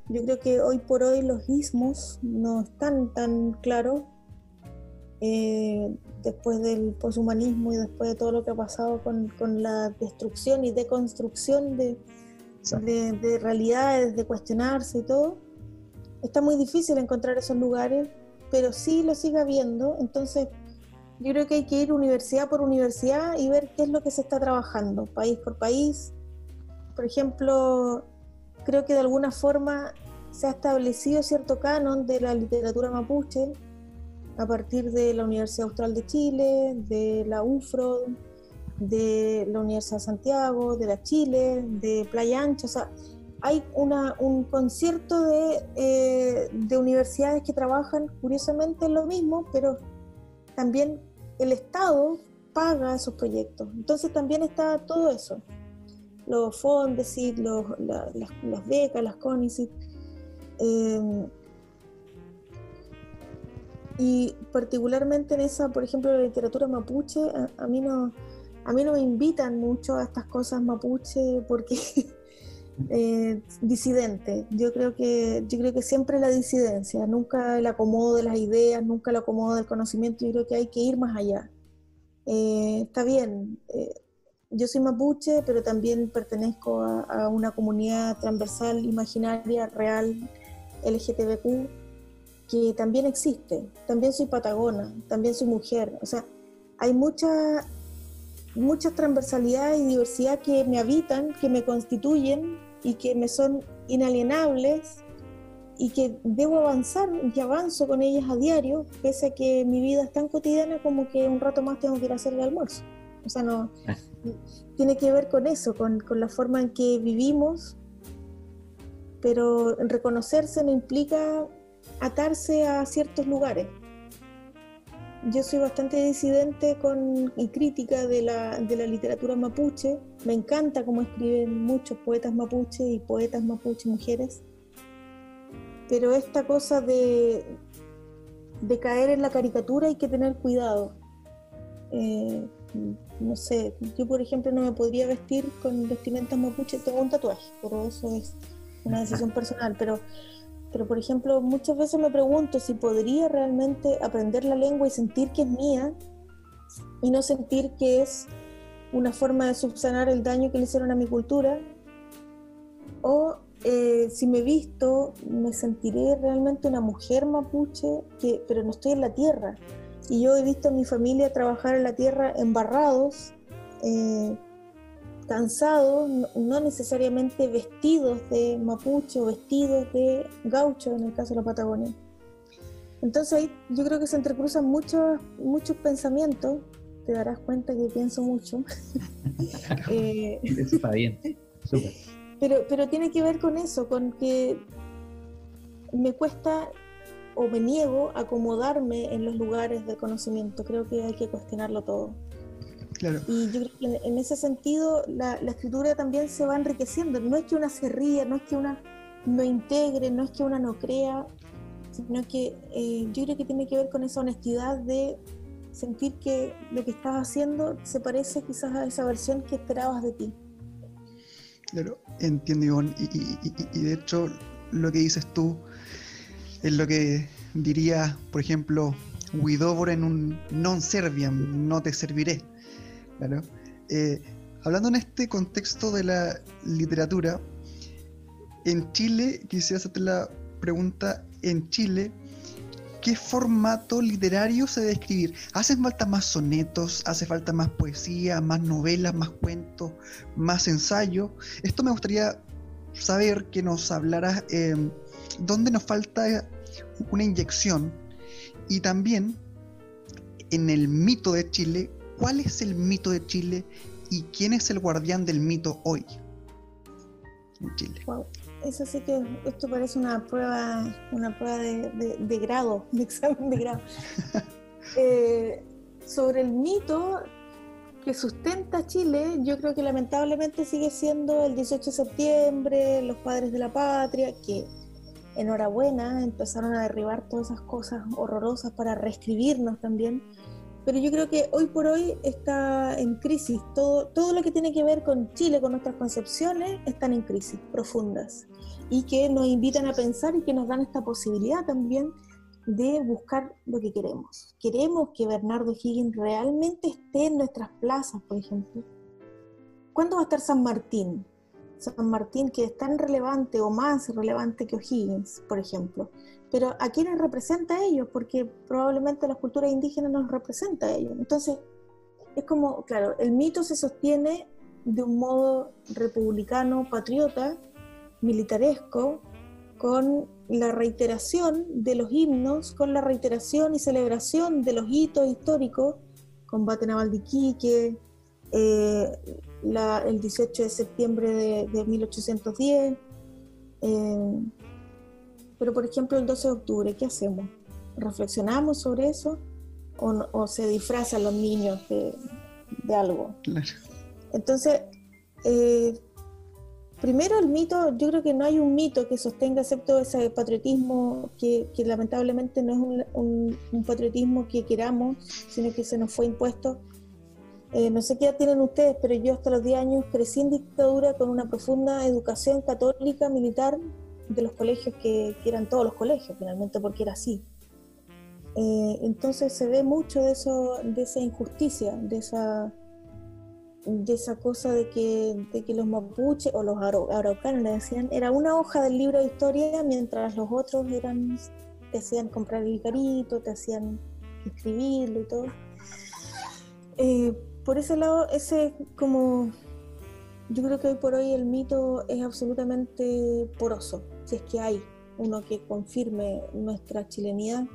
Yo creo que hoy por hoy los ismos no están tan claros eh, después del poshumanismo y después de todo lo que ha pasado con, la destrucción y deconstrucción de, de, de realidades, de cuestionarse y todo. Está muy difícil encontrar esos lugares, pero sí lo sigue habiendo. Entonces, yo creo que hay que ir universidad por universidad y ver qué es lo que se está trabajando, país por país. Por ejemplo, creo que de alguna forma se ha establecido cierto canon de la literatura mapuche a partir de la Universidad Austral de Chile, de la UFRO, de la Universidad de Santiago, de la Chile, de Playa Ancha. O sea, hay una, un concierto de, eh, de universidades que trabajan curiosamente en lo mismo, pero también el Estado paga esos proyectos. Entonces también está todo eso. Los fondos, los, las, becas, las CONICIT. Eh, y particularmente en esa, por ejemplo, la literatura mapuche, a, mí no, a mí no me invitan mucho a estas cosas mapuche porque eh, disidente. Yo creo que yo creo siempre la disidencia, nunca el acomodo de las ideas, nunca el acomodo del conocimiento. Yo creo que hay que ir más allá. Eh, está bien. Eh, yo soy mapuche, pero también pertenezco a, una comunidad transversal, imaginaria, real, LGTBQ, que también existe. También soy patagona, también soy mujer. O sea, hay mucha, muchas transversalidades y diversidad que me habitan, que me constituyen y que me son inalienables y que debo avanzar y avanzo con ellas a diario, pese a que mi vida es tan cotidiana como que un rato más tengo que ir a hacer el almuerzo. O sea, no tiene que ver con eso, con, con la forma en que vivimos, pero reconocerse no implica atarse a ciertos lugares yo soy bastante disidente con, y crítica de la, literatura mapuche. Me encanta cómo escriben muchos poetas mapuche y poetas mapuche mujeres. Pero esta cosa de, de caer en la caricatura hay que tener cuidado. Eh, no sé, yo por ejemplo no me podría vestir con vestimentas mapuche, tengo un tatuaje, pero eso es una decisión personal. Pero pero, por ejemplo, muchas veces me pregunto si podría realmente aprender la lengua y sentir que es mía y no sentir que es una forma de subsanar el daño que le hicieron a mi cultura. O eh, si me visto, me sentiré realmente una mujer mapuche, que, pero no estoy en la tierra. Y yo he visto a mi familia trabajar en la tierra embarrados. Eh, cansados, no necesariamente vestidos de mapuche o vestidos de gaucho en el caso de la Patagonia. Entonces ahí yo creo que se entrecruzan muchos, muchos pensamientos, te darás cuenta que pienso mucho. eh, está bien, Pero, pero tiene que ver con eso, con que me cuesta o me niego a acomodarme en los lugares de conocimiento. Creo que hay que cuestionarlo todo. Y yo creo que en, ese sentido la, escritura también se va enriqueciendo. No es que una se ría, no es que una no integre, no es que una no crea, sino que eh, yo creo que tiene que ver con esa honestidad de sentir que lo que estás haciendo se parece quizás a esa versión que esperabas de ti. Claro, entiendo, Ivonne. Y, de hecho, lo que dices tú es lo que diría, por ejemplo, Widobor en un non serviam, no te serviré. Claro. Eh, hablando en este contexto de la literatura, En Chile, quisiera hacerte la pregunta, en Chile, ¿qué formato literario se debe escribir? ¿Hacen falta más sonetos? ¿Hace falta más poesía, más novelas, más cuentos, más ensayo? Esto me gustaría saber que nos hablaras eh, dónde nos falta una inyección y también en el mito de Chile, ¿cuál es el mito de Chile y quién es el guardián del mito hoy en Chile? Wow. Eso sí que esto parece una prueba, una prueba de, grado, de examen de grado. Eh, sobre el mito que sustenta Chile, yo creo que lamentablemente sigue siendo el 18 de septiembre, los padres de la patria, que enhorabuena, empezaron a derribar todas esas cosas horrorosas para reescribirnos también. Pero yo creo que hoy por hoy está en crisis. Todo, todo lo que tiene que ver con Chile, con nuestras concepciones, están en crisis profundas. Y que nos invitan a pensar y que nos dan esta posibilidad también de buscar lo que queremos. Queremos que Bernardo Higgins realmente esté en nuestras plazas, por ejemplo. ¿Cuándo va a estar San Martín? San Martín, que es tan relevante o más relevante que O'Higgins, por ejemplo. Pero ¿a quiénes representa a ellos? Porque probablemente la cultura indígena nos representa a ellos. Entonces, es como, claro, el mito se sostiene de un modo republicano, patriota, militaresco, con la reiteración de los himnos, con la reiteración y celebración de los hitos históricos, combate naval de Iquique, eh, el 18 de septiembre de, 1810. Eh, pero, por ejemplo, el 12 de octubre, ¿qué hacemos? ¿Reflexionamos sobre eso o, se disfrazan los niños de, algo? Entonces, eh, primero el mito, yo creo que no hay un mito que sostenga excepto ese patriotismo que, lamentablemente no es un, patriotismo que queramos, sino que se nos fue impuesto eh, no sé qué edad tienen ustedes, pero yo hasta los 10 años crecí en dictadura con una profunda educación católica militar de los colegios que, eran todos los colegios finalmente, porque era así. Eh, entonces se ve mucho de eso, de esa injusticia, de esa, de esa cosa de que, de que los mapuches o los araucanos le decían, era una hoja del libro de historia, mientras los otros eran, te hacían comprar el carito, te hacían escribirlo y todo. Eh, por ese lado, ese como yo creo que hoy por hoy el mito es absolutamente poroso, si es que hay uno que confirme nuestra chilenidad.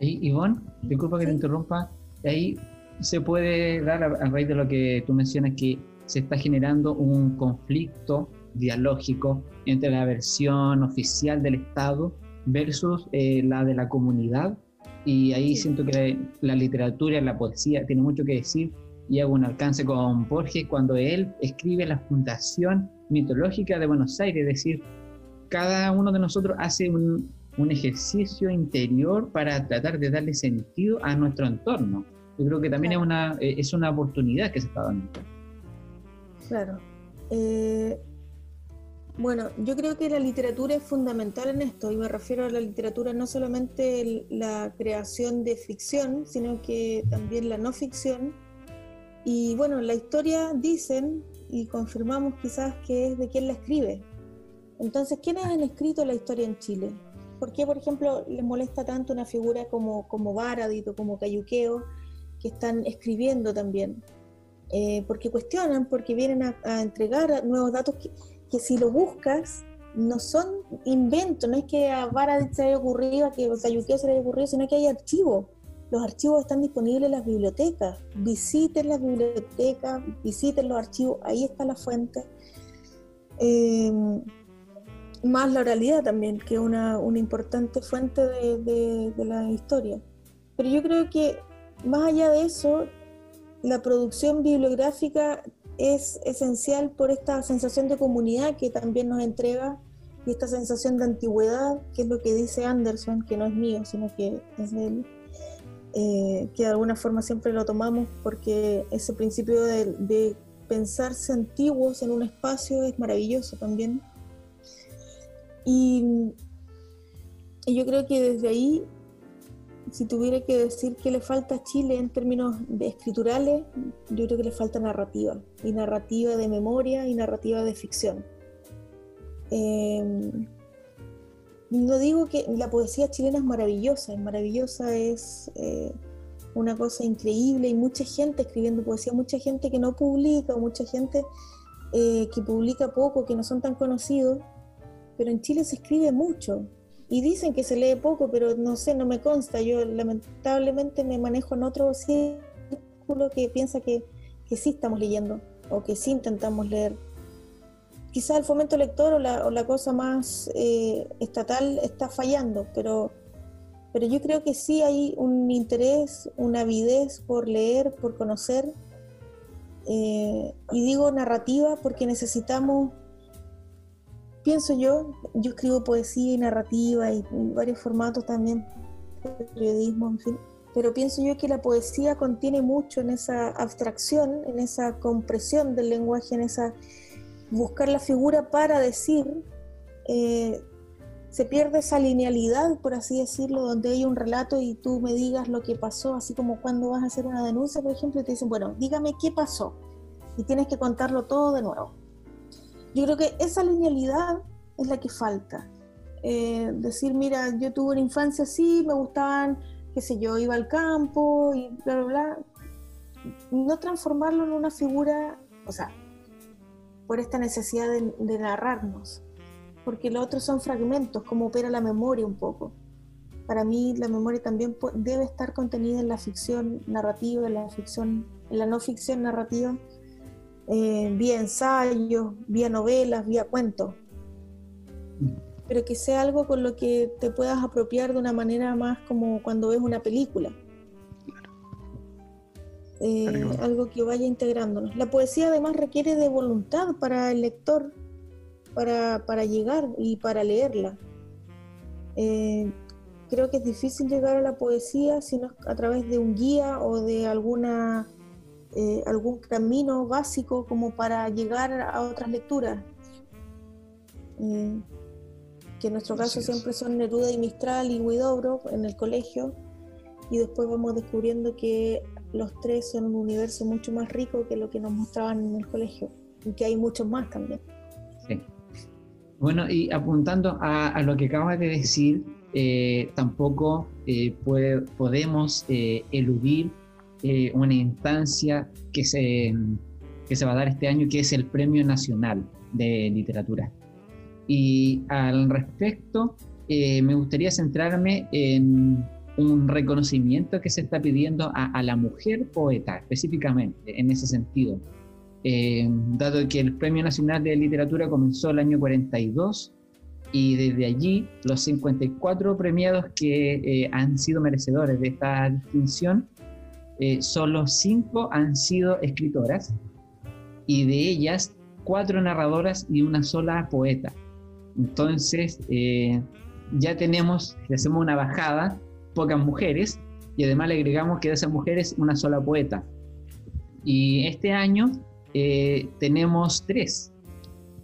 Y Ivonne, disculpa que te interrumpa, ahí se puede dar a, raíz de lo que tú mencionas que se está generando un conflicto dialógico entre la versión oficial del Estado versus eh, la de la comunidad. Y ahí siento que la, literatura, la poesía tiene mucho que decir y hago un alcance con Borges cuando él escribe la fundación mitológica de Buenos Aires, es decir, cada uno de nosotros hace un, un ejercicio interior para tratar de darle sentido a nuestro entorno. Yo creo que también es, una, eh, es una oportunidad que se está dando. Claro. Eh, bueno, yo creo que la literatura es fundamental en esto y me refiero a la literatura no solamente la creación de ficción, sino que también la no ficción. Y bueno, la historia dicen y confirmamos quizás que es de quien la escribe. Entonces, ¿quiénes han escrito la historia en Chile? ¿Por qué, por ejemplo, les molesta tanto una figura como, como Baradit o como Cayuqueo que están escribiendo también? Eh, porque cuestionan, porque vienen a, entregar nuevos datos que, si lo buscas, no son inventos, no es que a Baradit se haya ocurrido, a que a se le haya ocurrido, sino que hay archivos. Los archivos están disponibles en las bibliotecas. Visiten las bibliotecas, visiten los archivos, ahí está la fuente. Eh, más la oralidad también, que es una, una, importante fuente de, de la historia. Pero yo creo que más allá de eso, la producción bibliográfica es esencial por esta sensación de comunidad que también nos entrega y esta sensación de antigüedad, que es lo que dice Anderson, que no es mío, sino que es de él, eh, que de alguna forma siempre lo tomamos porque ese principio de, pensarse antiguos en un espacio es maravilloso también. Y, y yo creo que desde ahí si tuviera que decir qué le falta a Chile en términos de escriturales, yo creo que le falta narrativa, y narrativa de memoria y narrativa de ficción. Eh, no digo que la poesía chilena es maravillosa, es maravillosa, es eh, una cosa increíble, hay mucha gente escribiendo poesía, mucha gente que no publica, mucha gente eh, que publica poco, que no son tan conocidos, pero en Chile se escribe mucho. Y dicen que se lee poco, pero no sé, no me consta. Yo lamentablemente me manejo en otro círculo que piensa que, que sí estamos leyendo o que sí intentamos leer. Quizás el fomento lector o la, cosa más eh, estatal está fallando, pero, pero yo creo que sí hay un interés, una avidez por leer, por conocer. Eh, y digo narrativa porque necesitamos, pienso yo, yo escribo poesía y narrativa y, varios formatos también, periodismo, en fin pero pienso yo que la poesía contiene mucho en esa abstracción, en esa compresión del lenguaje, en esa buscar la figura para decir, eh, se pierde esa linealidad, por así decirlo, donde hay un relato y tú me digas lo que pasó, así como cuando vas a hacer una denuncia, por ejemplo, y te dicen, bueno, dígame qué pasó, y tienes que contarlo todo de nuevo. Yo creo que esa linealidad es la que falta. Eh, decir, mira, yo tuve una infancia así, me gustaban qué sé yo, iba al campo y bla, bla, bla. No transformarlo en una figura, o sea, por esta necesidad de, narrarnos, porque lo otro son fragmentos, como opera la memoria un poco. Para mí la memoria también debe estar contenida en la ficción narrativa, en la ficción, en la no ficción narrativa, eh, vía ensayos, vía novelas, vía cuentos pero que sea algo con lo que te puedas apropiar de una manera más como cuando ves una película. Eh, algo que vaya integrándonos. La poesía además requiere de voluntad para el lector, para, llegar y para leerla. Eh, creo que es difícil llegar a la poesía sino a través de un guía o de alguna, eh, algún camino básico como para llegar a otras lecturas que en nuestro caso siempre son Neruda y Mistral y Huidobro en el colegio, y después vamos descubriendo que los tres son un universo mucho más rico que lo que nos mostraban en el colegio, y que hay muchos más también. Sí. Bueno, y apuntando a, lo que acabas de decir, eh, tampoco eh, podemos eh, eludir una instancia que se, que se va a dar este año, que es el Premio Nacional de Literatura. Y al respecto, eh, me gustaría centrarme en un reconocimiento que se está pidiendo a, la mujer poeta, específicamente, en ese sentido. Eh, dado que el Premio Nacional de Literatura comenzó el año 42 y desde allí los 54 premiados que eh, han sido merecedores de esta distinción, solo cinco han sido escritoras y de ellas cuatro narradoras y una sola poeta. Entonces, eh, ya tenemos, le hacemos una bajada, pocas mujeres, y además le agregamos que de esas mujeres una sola poeta. Y este año eh, tenemos tres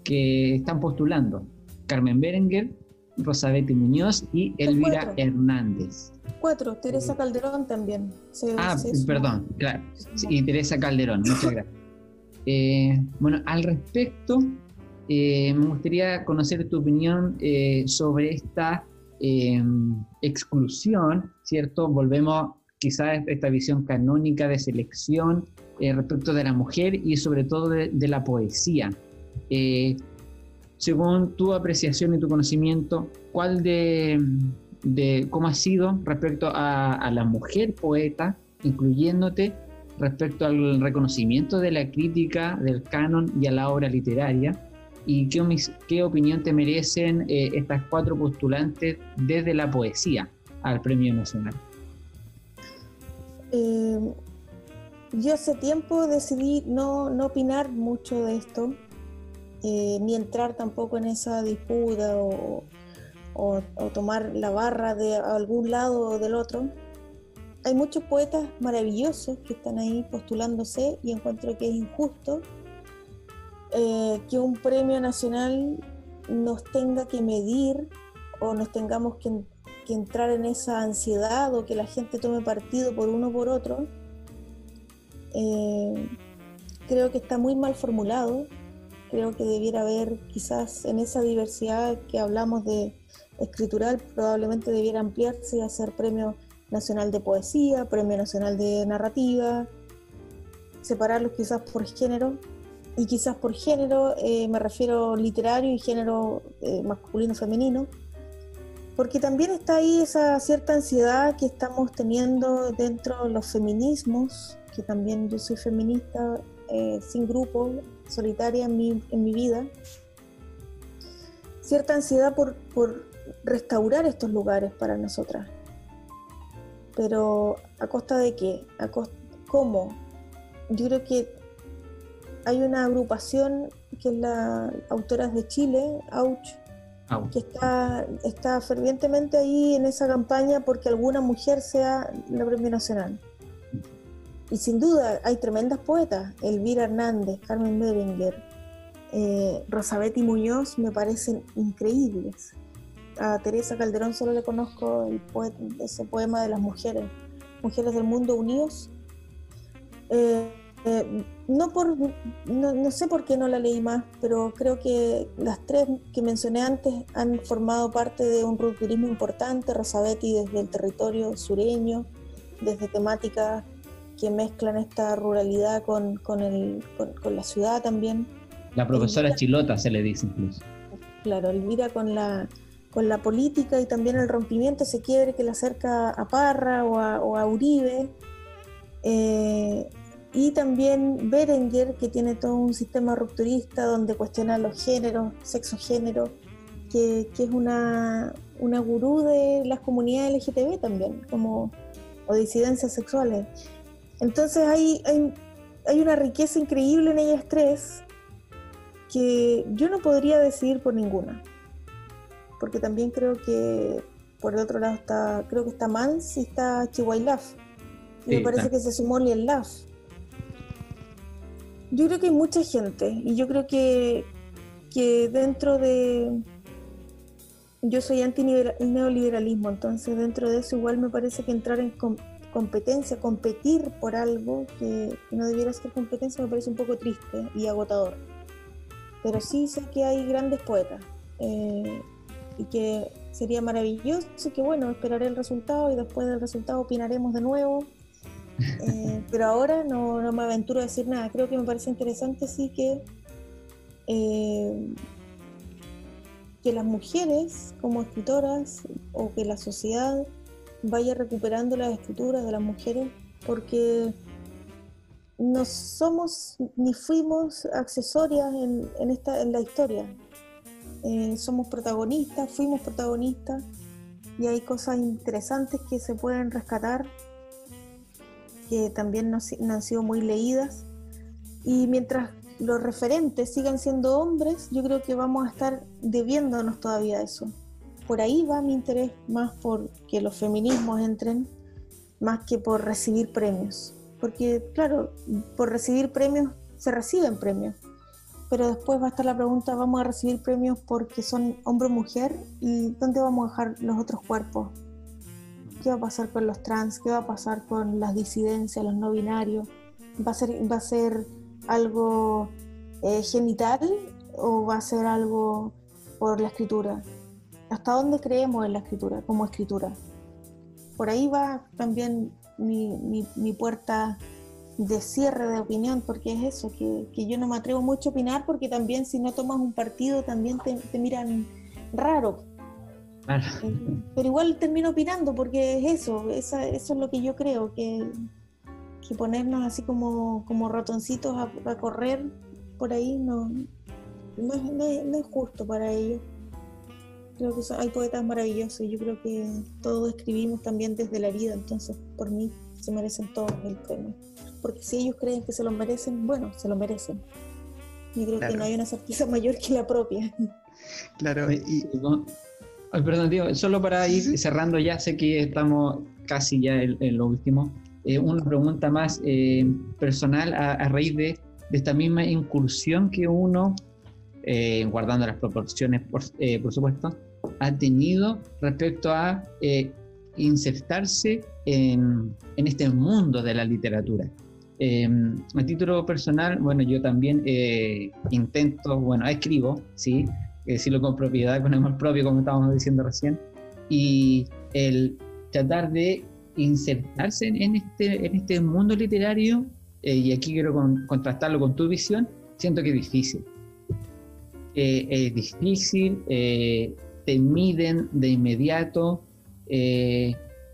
que están postulando, Carmen Berenguer, Rosabete Muñoz y Elvira Hernández. Cuatro, Teresa Calderón también. ah, perdón, claro. y Teresa Calderón, muchas gracias. Eh, bueno, al respecto, eh, me gustaría conocer tu opinión eh, sobre esta exclusión, ¿cierto? Volvemos quizás a esta visión canónica de selección respecto de la mujer y sobre todo de, la poesía. según tu apreciación y tu conocimiento, ¿cuál de, cómo ha sido respecto a, a la mujer poeta, incluyéndote respecto al reconocimiento de la crítica, del canon y a la obra literaria? y qué, qué opinión te merecen eh, estas cuatro postulantes desde la poesía al Premio Nacional. Eh, yo hace tiempo decidí no, no opinar mucho de esto, eh, ni entrar tampoco en esa disputa o, o, tomar la barra de algún lado o del otro. Hay muchos poetas maravillosos que están ahí postulándose y encuentro que es injusto eh, que un premio nacional nos tenga que medir o nos tengamos que, entrar en esa ansiedad o que la gente tome partido por uno o por otro, eh, creo que está muy mal formulado. creo que debiera haber quizás en esa diversidad que hablamos de escritural, probablemente debiera ampliarse y hacer premio nacional de poesía, premio nacional de narrativa, separarlos quizás por género, y quizás por género eh, me refiero literario y género eh, masculino-femenino, porque también está ahí esa cierta ansiedad que estamos teniendo dentro de los feminismos, que también yo soy feminista eh, sin grupo, solitaria en mi, en mi, vida, cierta ansiedad por, por restaurar estos lugares para nosotras. Pero a costa de qué? ¿A costa, ¿Cómo? Yo creo que hay una agrupación que es la Autoras de Chile, AUCH, que está, está fervientemente ahí en esa campaña porque alguna mujer sea la Premio Nacional. Y sin duda hay tremendas poetas, Elvira Hernández, Carmen Berenguer, eh, Rosabetti Muñoz me parecen increíbles. A Teresa Calderón solo le conozco el ese poema de las mujeres, Mujeres del Mundo Unidos. Eh, eh, no, por, no, sé por qué no la leí más, pero creo que las tres que mencioné antes han formado parte de un rupturismo importante. Rosabetti desde el territorio sureño, desde temáticas que mezclan esta ruralidad con, con, el, con, la ciudad también. La profesora Chilota se le dice incluso. Claro, Elvira con la, con la política y también el rompimiento, ese quiebre que le acerca a Parra o a, Uribe. Eh, y también Berenguer, que tiene todo un sistema rupturista donde cuestiona los géneros, sexo-género, que, que, es una, una gurú de las comunidades LGTB también, como, o disidencias sexuales. Entonces hay, hay, hay una riqueza increíble en ellas tres que yo no podría decidir por ninguna, porque también creo que por el otro lado está, creo que está Mans y está Chihuahilaf. Y me parece que se sumó Liel Laf. Yo creo que hay mucha gente y yo creo que, que dentro de... Yo soy anti-neoliberalismo, entonces dentro de eso igual me parece que entrar en competencia, competir por algo que, no debiera ser competencia me parece un poco triste y agotador. Pero sí sé que hay grandes poetas eh, y que sería maravilloso que bueno, esperaré el resultado y después del resultado opinaremos de nuevo eh, pero ahora no, me aventuro a decir nada. Creo que me parece interesante sí que, eh, que las mujeres como escritoras o que la sociedad vaya recuperando las escrituras de las mujeres porque no somos ni fuimos accesorias en, esta, en la historia. Eh, somos protagonistas, fuimos protagonistas y hay cosas interesantes que se pueden rescatar que también no, han sido muy leídas. Y mientras los referentes sigan siendo hombres, yo creo que vamos a estar debiéndonos todavía eso. Por ahí va mi interés más por que los feminismos entren, más que por recibir premios. Porque, claro, por recibir premios se reciben premios. Pero después va a estar la pregunta, ¿vamos a recibir premios porque son hombre o mujer? ¿Y dónde vamos a dejar los otros cuerpos? qué va a pasar con los trans, qué va a pasar con las disidencias, los no binarios, va a ser, va a ser algo eh, genital o va a ser algo por la escritura. ¿Hasta dónde creemos en la escritura, como escritura? Por ahí va también mi, puerta de cierre de opinión, porque es eso, que, yo no me atrevo mucho a opinar, porque también si no tomas un partido también te, te miran raro. Pero igual termino opinando porque es eso, eso es lo que yo creo, que, que ponernos así como, como ratoncitos a, correr por ahí no, no, es, justo para ellos. Creo que hay poetas maravillosos y yo creo que todos escribimos también desde la vida, entonces por mí se merecen todos el premio. Porque si ellos creen que se lo merecen, bueno, se lo merecen. Yo creo que no hay una certeza mayor que la propia. Claro, y, perdón, tío, solo para ir cerrando ya, sé que estamos casi ya en, lo último. Eh, una pregunta más eh, personal a, raíz de, esta misma incursión que uno, eh, guardando las proporciones, por, por, supuesto, ha tenido respecto a insertarse en, en, este mundo de la literatura. Eh, a título personal, bueno, yo también eh, intento, bueno, escribo, sí, decirlo con propiedad, con amor propio, como estábamos diciendo recién, y el tratar de insertarse en este, en este mundo literario, eh, y aquí quiero contrastarlo con tu visión, siento que es difícil. es difícil, te miden de inmediato,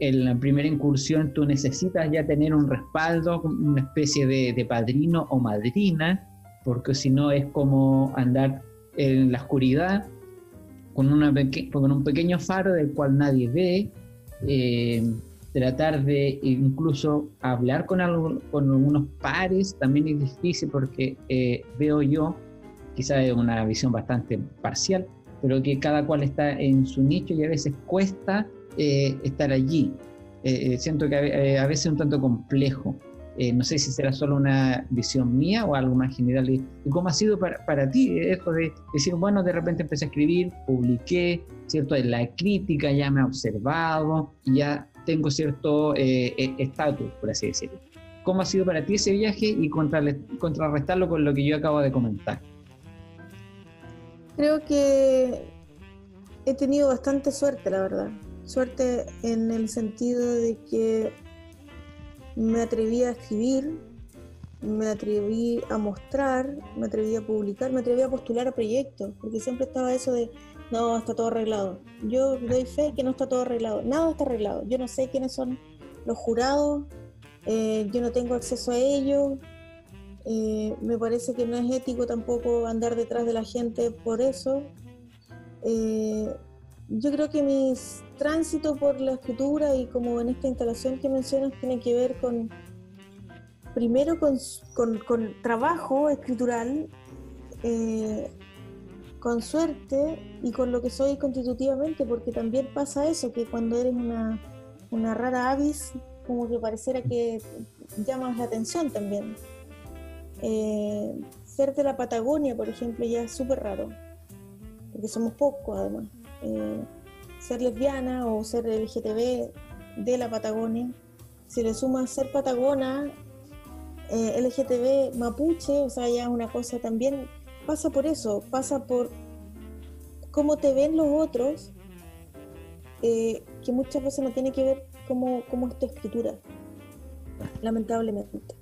en la primera incursión tú necesitas ya tener un respaldo, una especie de, padrino o madrina, porque si no es como andar en la oscuridad con, un pequeño faro del cual nadie ve, eh, tratar de incluso hablar con, con algunos pares también es difícil porque eh, veo yo, quizás es una visión bastante parcial, pero que cada cual está en su nicho y a veces cuesta eh, estar allí. Eh, eh, siento que a, veces es un tanto complejo. no sé si será solo una visión mía o algo más general. ¿Y cómo ha sido para, para ti esto de decir, bueno, de repente empecé a escribir, publiqué, ¿cierto? La crítica ya me ha observado, ya tengo cierto estatus, por así decirlo. ¿Cómo ha sido para ti ese viaje y contrarrestarlo con lo que yo acabo de comentar? Creo que he tenido bastante suerte, la verdad. Suerte en el sentido de que me atreví a escribir, me atreví a mostrar, me atreví a publicar, me atreví a postular a proyectos, porque siempre estaba eso de, no, está todo arreglado. Yo doy fe que no está todo arreglado, nada está arreglado. Yo no sé quiénes son los jurados, eh, yo no tengo acceso a ellos, eh, me parece que no es ético tampoco andar detrás de la gente por eso. Eh, yo creo que mis tránsito por la escritura y como en esta instalación que mencionas tiene que ver con, primero con, con, trabajo escritural, eh, con suerte y con lo que soy constitutivamente, porque también pasa eso, que cuando eres una, una rara avis, como que pareciera que llamas la atención también. Eh, ser de la Patagonia, por ejemplo, ya es súper raro, porque somos pocos además. Eh, ser lesbiana o ser LGTB de la Patagonia, si le sumas ser patagona, eh, LGTB mapuche, o sea, ya una cosa también, pasa por eso, pasa por cómo te ven los otros, eh, que muchas veces no tiene que ver cómo, cómo es tu escritura, lamentablemente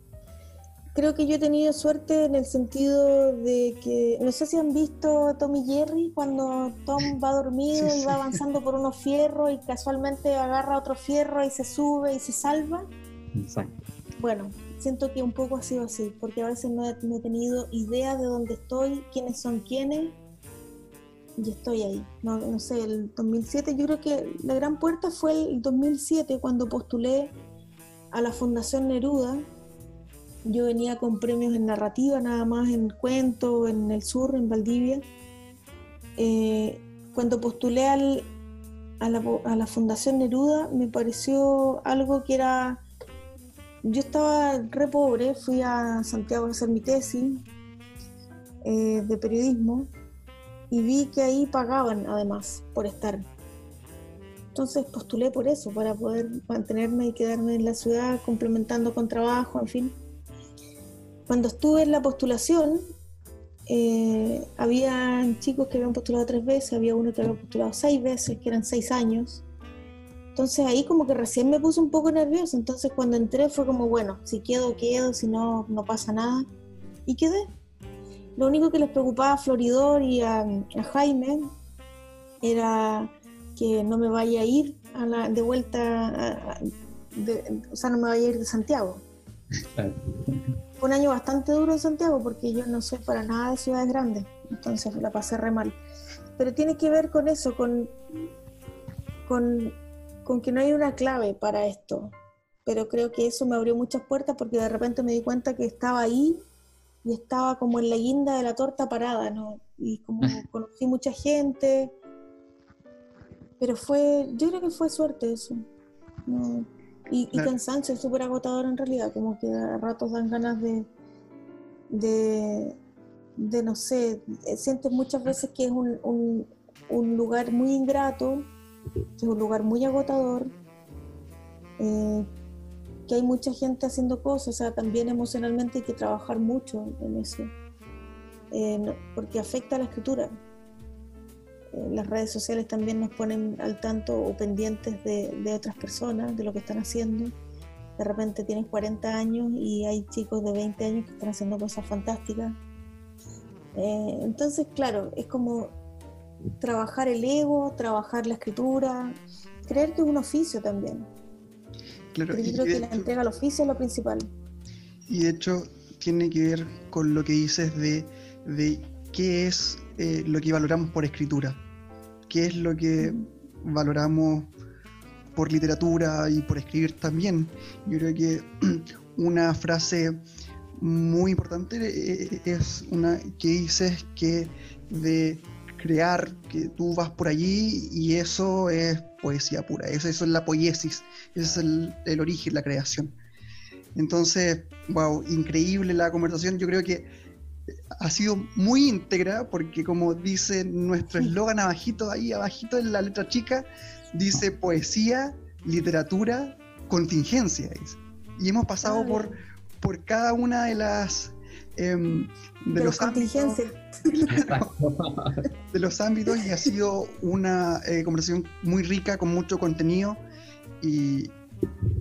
creo que yo he tenido suerte en el sentido de que, no sé si han visto Tom y Jerry cuando Tom va dormido y va avanzando por unos fierros y casualmente agarra otro fierro y se sube y se salva. Exacto. Bueno, siento que un poco ha sido así, porque a veces no he, tenido idea de dónde estoy, quiénes son quiénes, y estoy ahí. No, no sé, el 2007, yo creo que la gran puerta fue el 2007 cuando postulé a la Fundación Neruda yo venía con premios en narrativa, nada más en cuento, en el sur, en Valdivia. Eh, cuando postulé al, a, la, Fundación Neruda, me pareció algo que era. Yo estaba re pobre, fui a Santiago a hacer mi tesis eh, de periodismo y vi que ahí pagaban además por estar. Entonces postulé por eso, para poder mantenerme y quedarme en la ciudad complementando con trabajo, en fin. Cuando estuve en la postulación, eh, había chicos que habían postulado tres veces, había uno que había postulado seis veces, que eran seis años. Entonces ahí como que recién me puse un poco nervioso. Entonces cuando entré fue como, bueno, si quedo, quedo, si no, no pasa nada. Y quedé. Lo único que les preocupaba a Floridor y a, Jaime era que no me vaya a ir a la, de vuelta, o sea, no me vaya a ir de Santiago. Fue un año bastante duro en Santiago porque yo no soy para nada de ciudades grandes, entonces la pasé re mal. Pero tiene que ver con eso, con, con, con que no hay una clave para esto. Pero creo que eso me abrió muchas puertas porque de repente me di cuenta que estaba ahí y estaba como en la guinda de la torta parada, ¿no? Y como conocí mucha gente. Pero fue, yo creo que fue suerte eso. No, y, y cansancio, es súper agotador en realidad, como que a ratos dan ganas de, de, no sé, eh, sientes muchas veces que es un, lugar muy ingrato, que es un lugar muy agotador, eh, que hay mucha gente haciendo cosas, o sea, también emocionalmente hay que trabajar mucho en eso, eh, porque afecta a la escritura. Las redes sociales también nos ponen al tanto o pendientes de, de, otras personas, de lo que están haciendo. De repente tienes 40 años y hay chicos de 20 años que están haciendo cosas fantásticas. Eh, entonces, claro, es como trabajar el ego, trabajar la escritura, creer que es un oficio también. Claro, yo creo que la entrega al oficio es lo principal. Y de hecho tiene que ver con lo que dices de, de qué es eh, lo que valoramos por escritura, qué es lo que valoramos por literatura y por escribir también. Yo creo que una frase muy importante eh, es una que dices que de crear, que tú vas por allí y eso es poesía pura, eso, es la poiesis, ese es el, origen, la creación. Entonces, wow, increíble la conversación, yo creo que ha sido muy íntegra porque como dice nuestro eslogan abajito, ahí abajito en la letra chica, dice poesía, literatura, contingencia. Y hemos pasado por, por cada una de las eh, de, los ámbitos, de los ámbitos y ha sido una eh, conversación muy rica con mucho contenido y,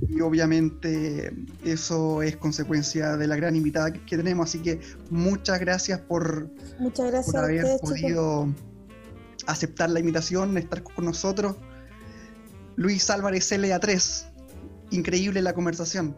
y, obviamente eso es consecuencia de la gran invitada que, que tenemos. Así que muchas gracias por, muchas gracias por haber ustedes, podido chicos. aceptar la invitación estar con nosotros. Luis Álvarez LA3 increíble la conversación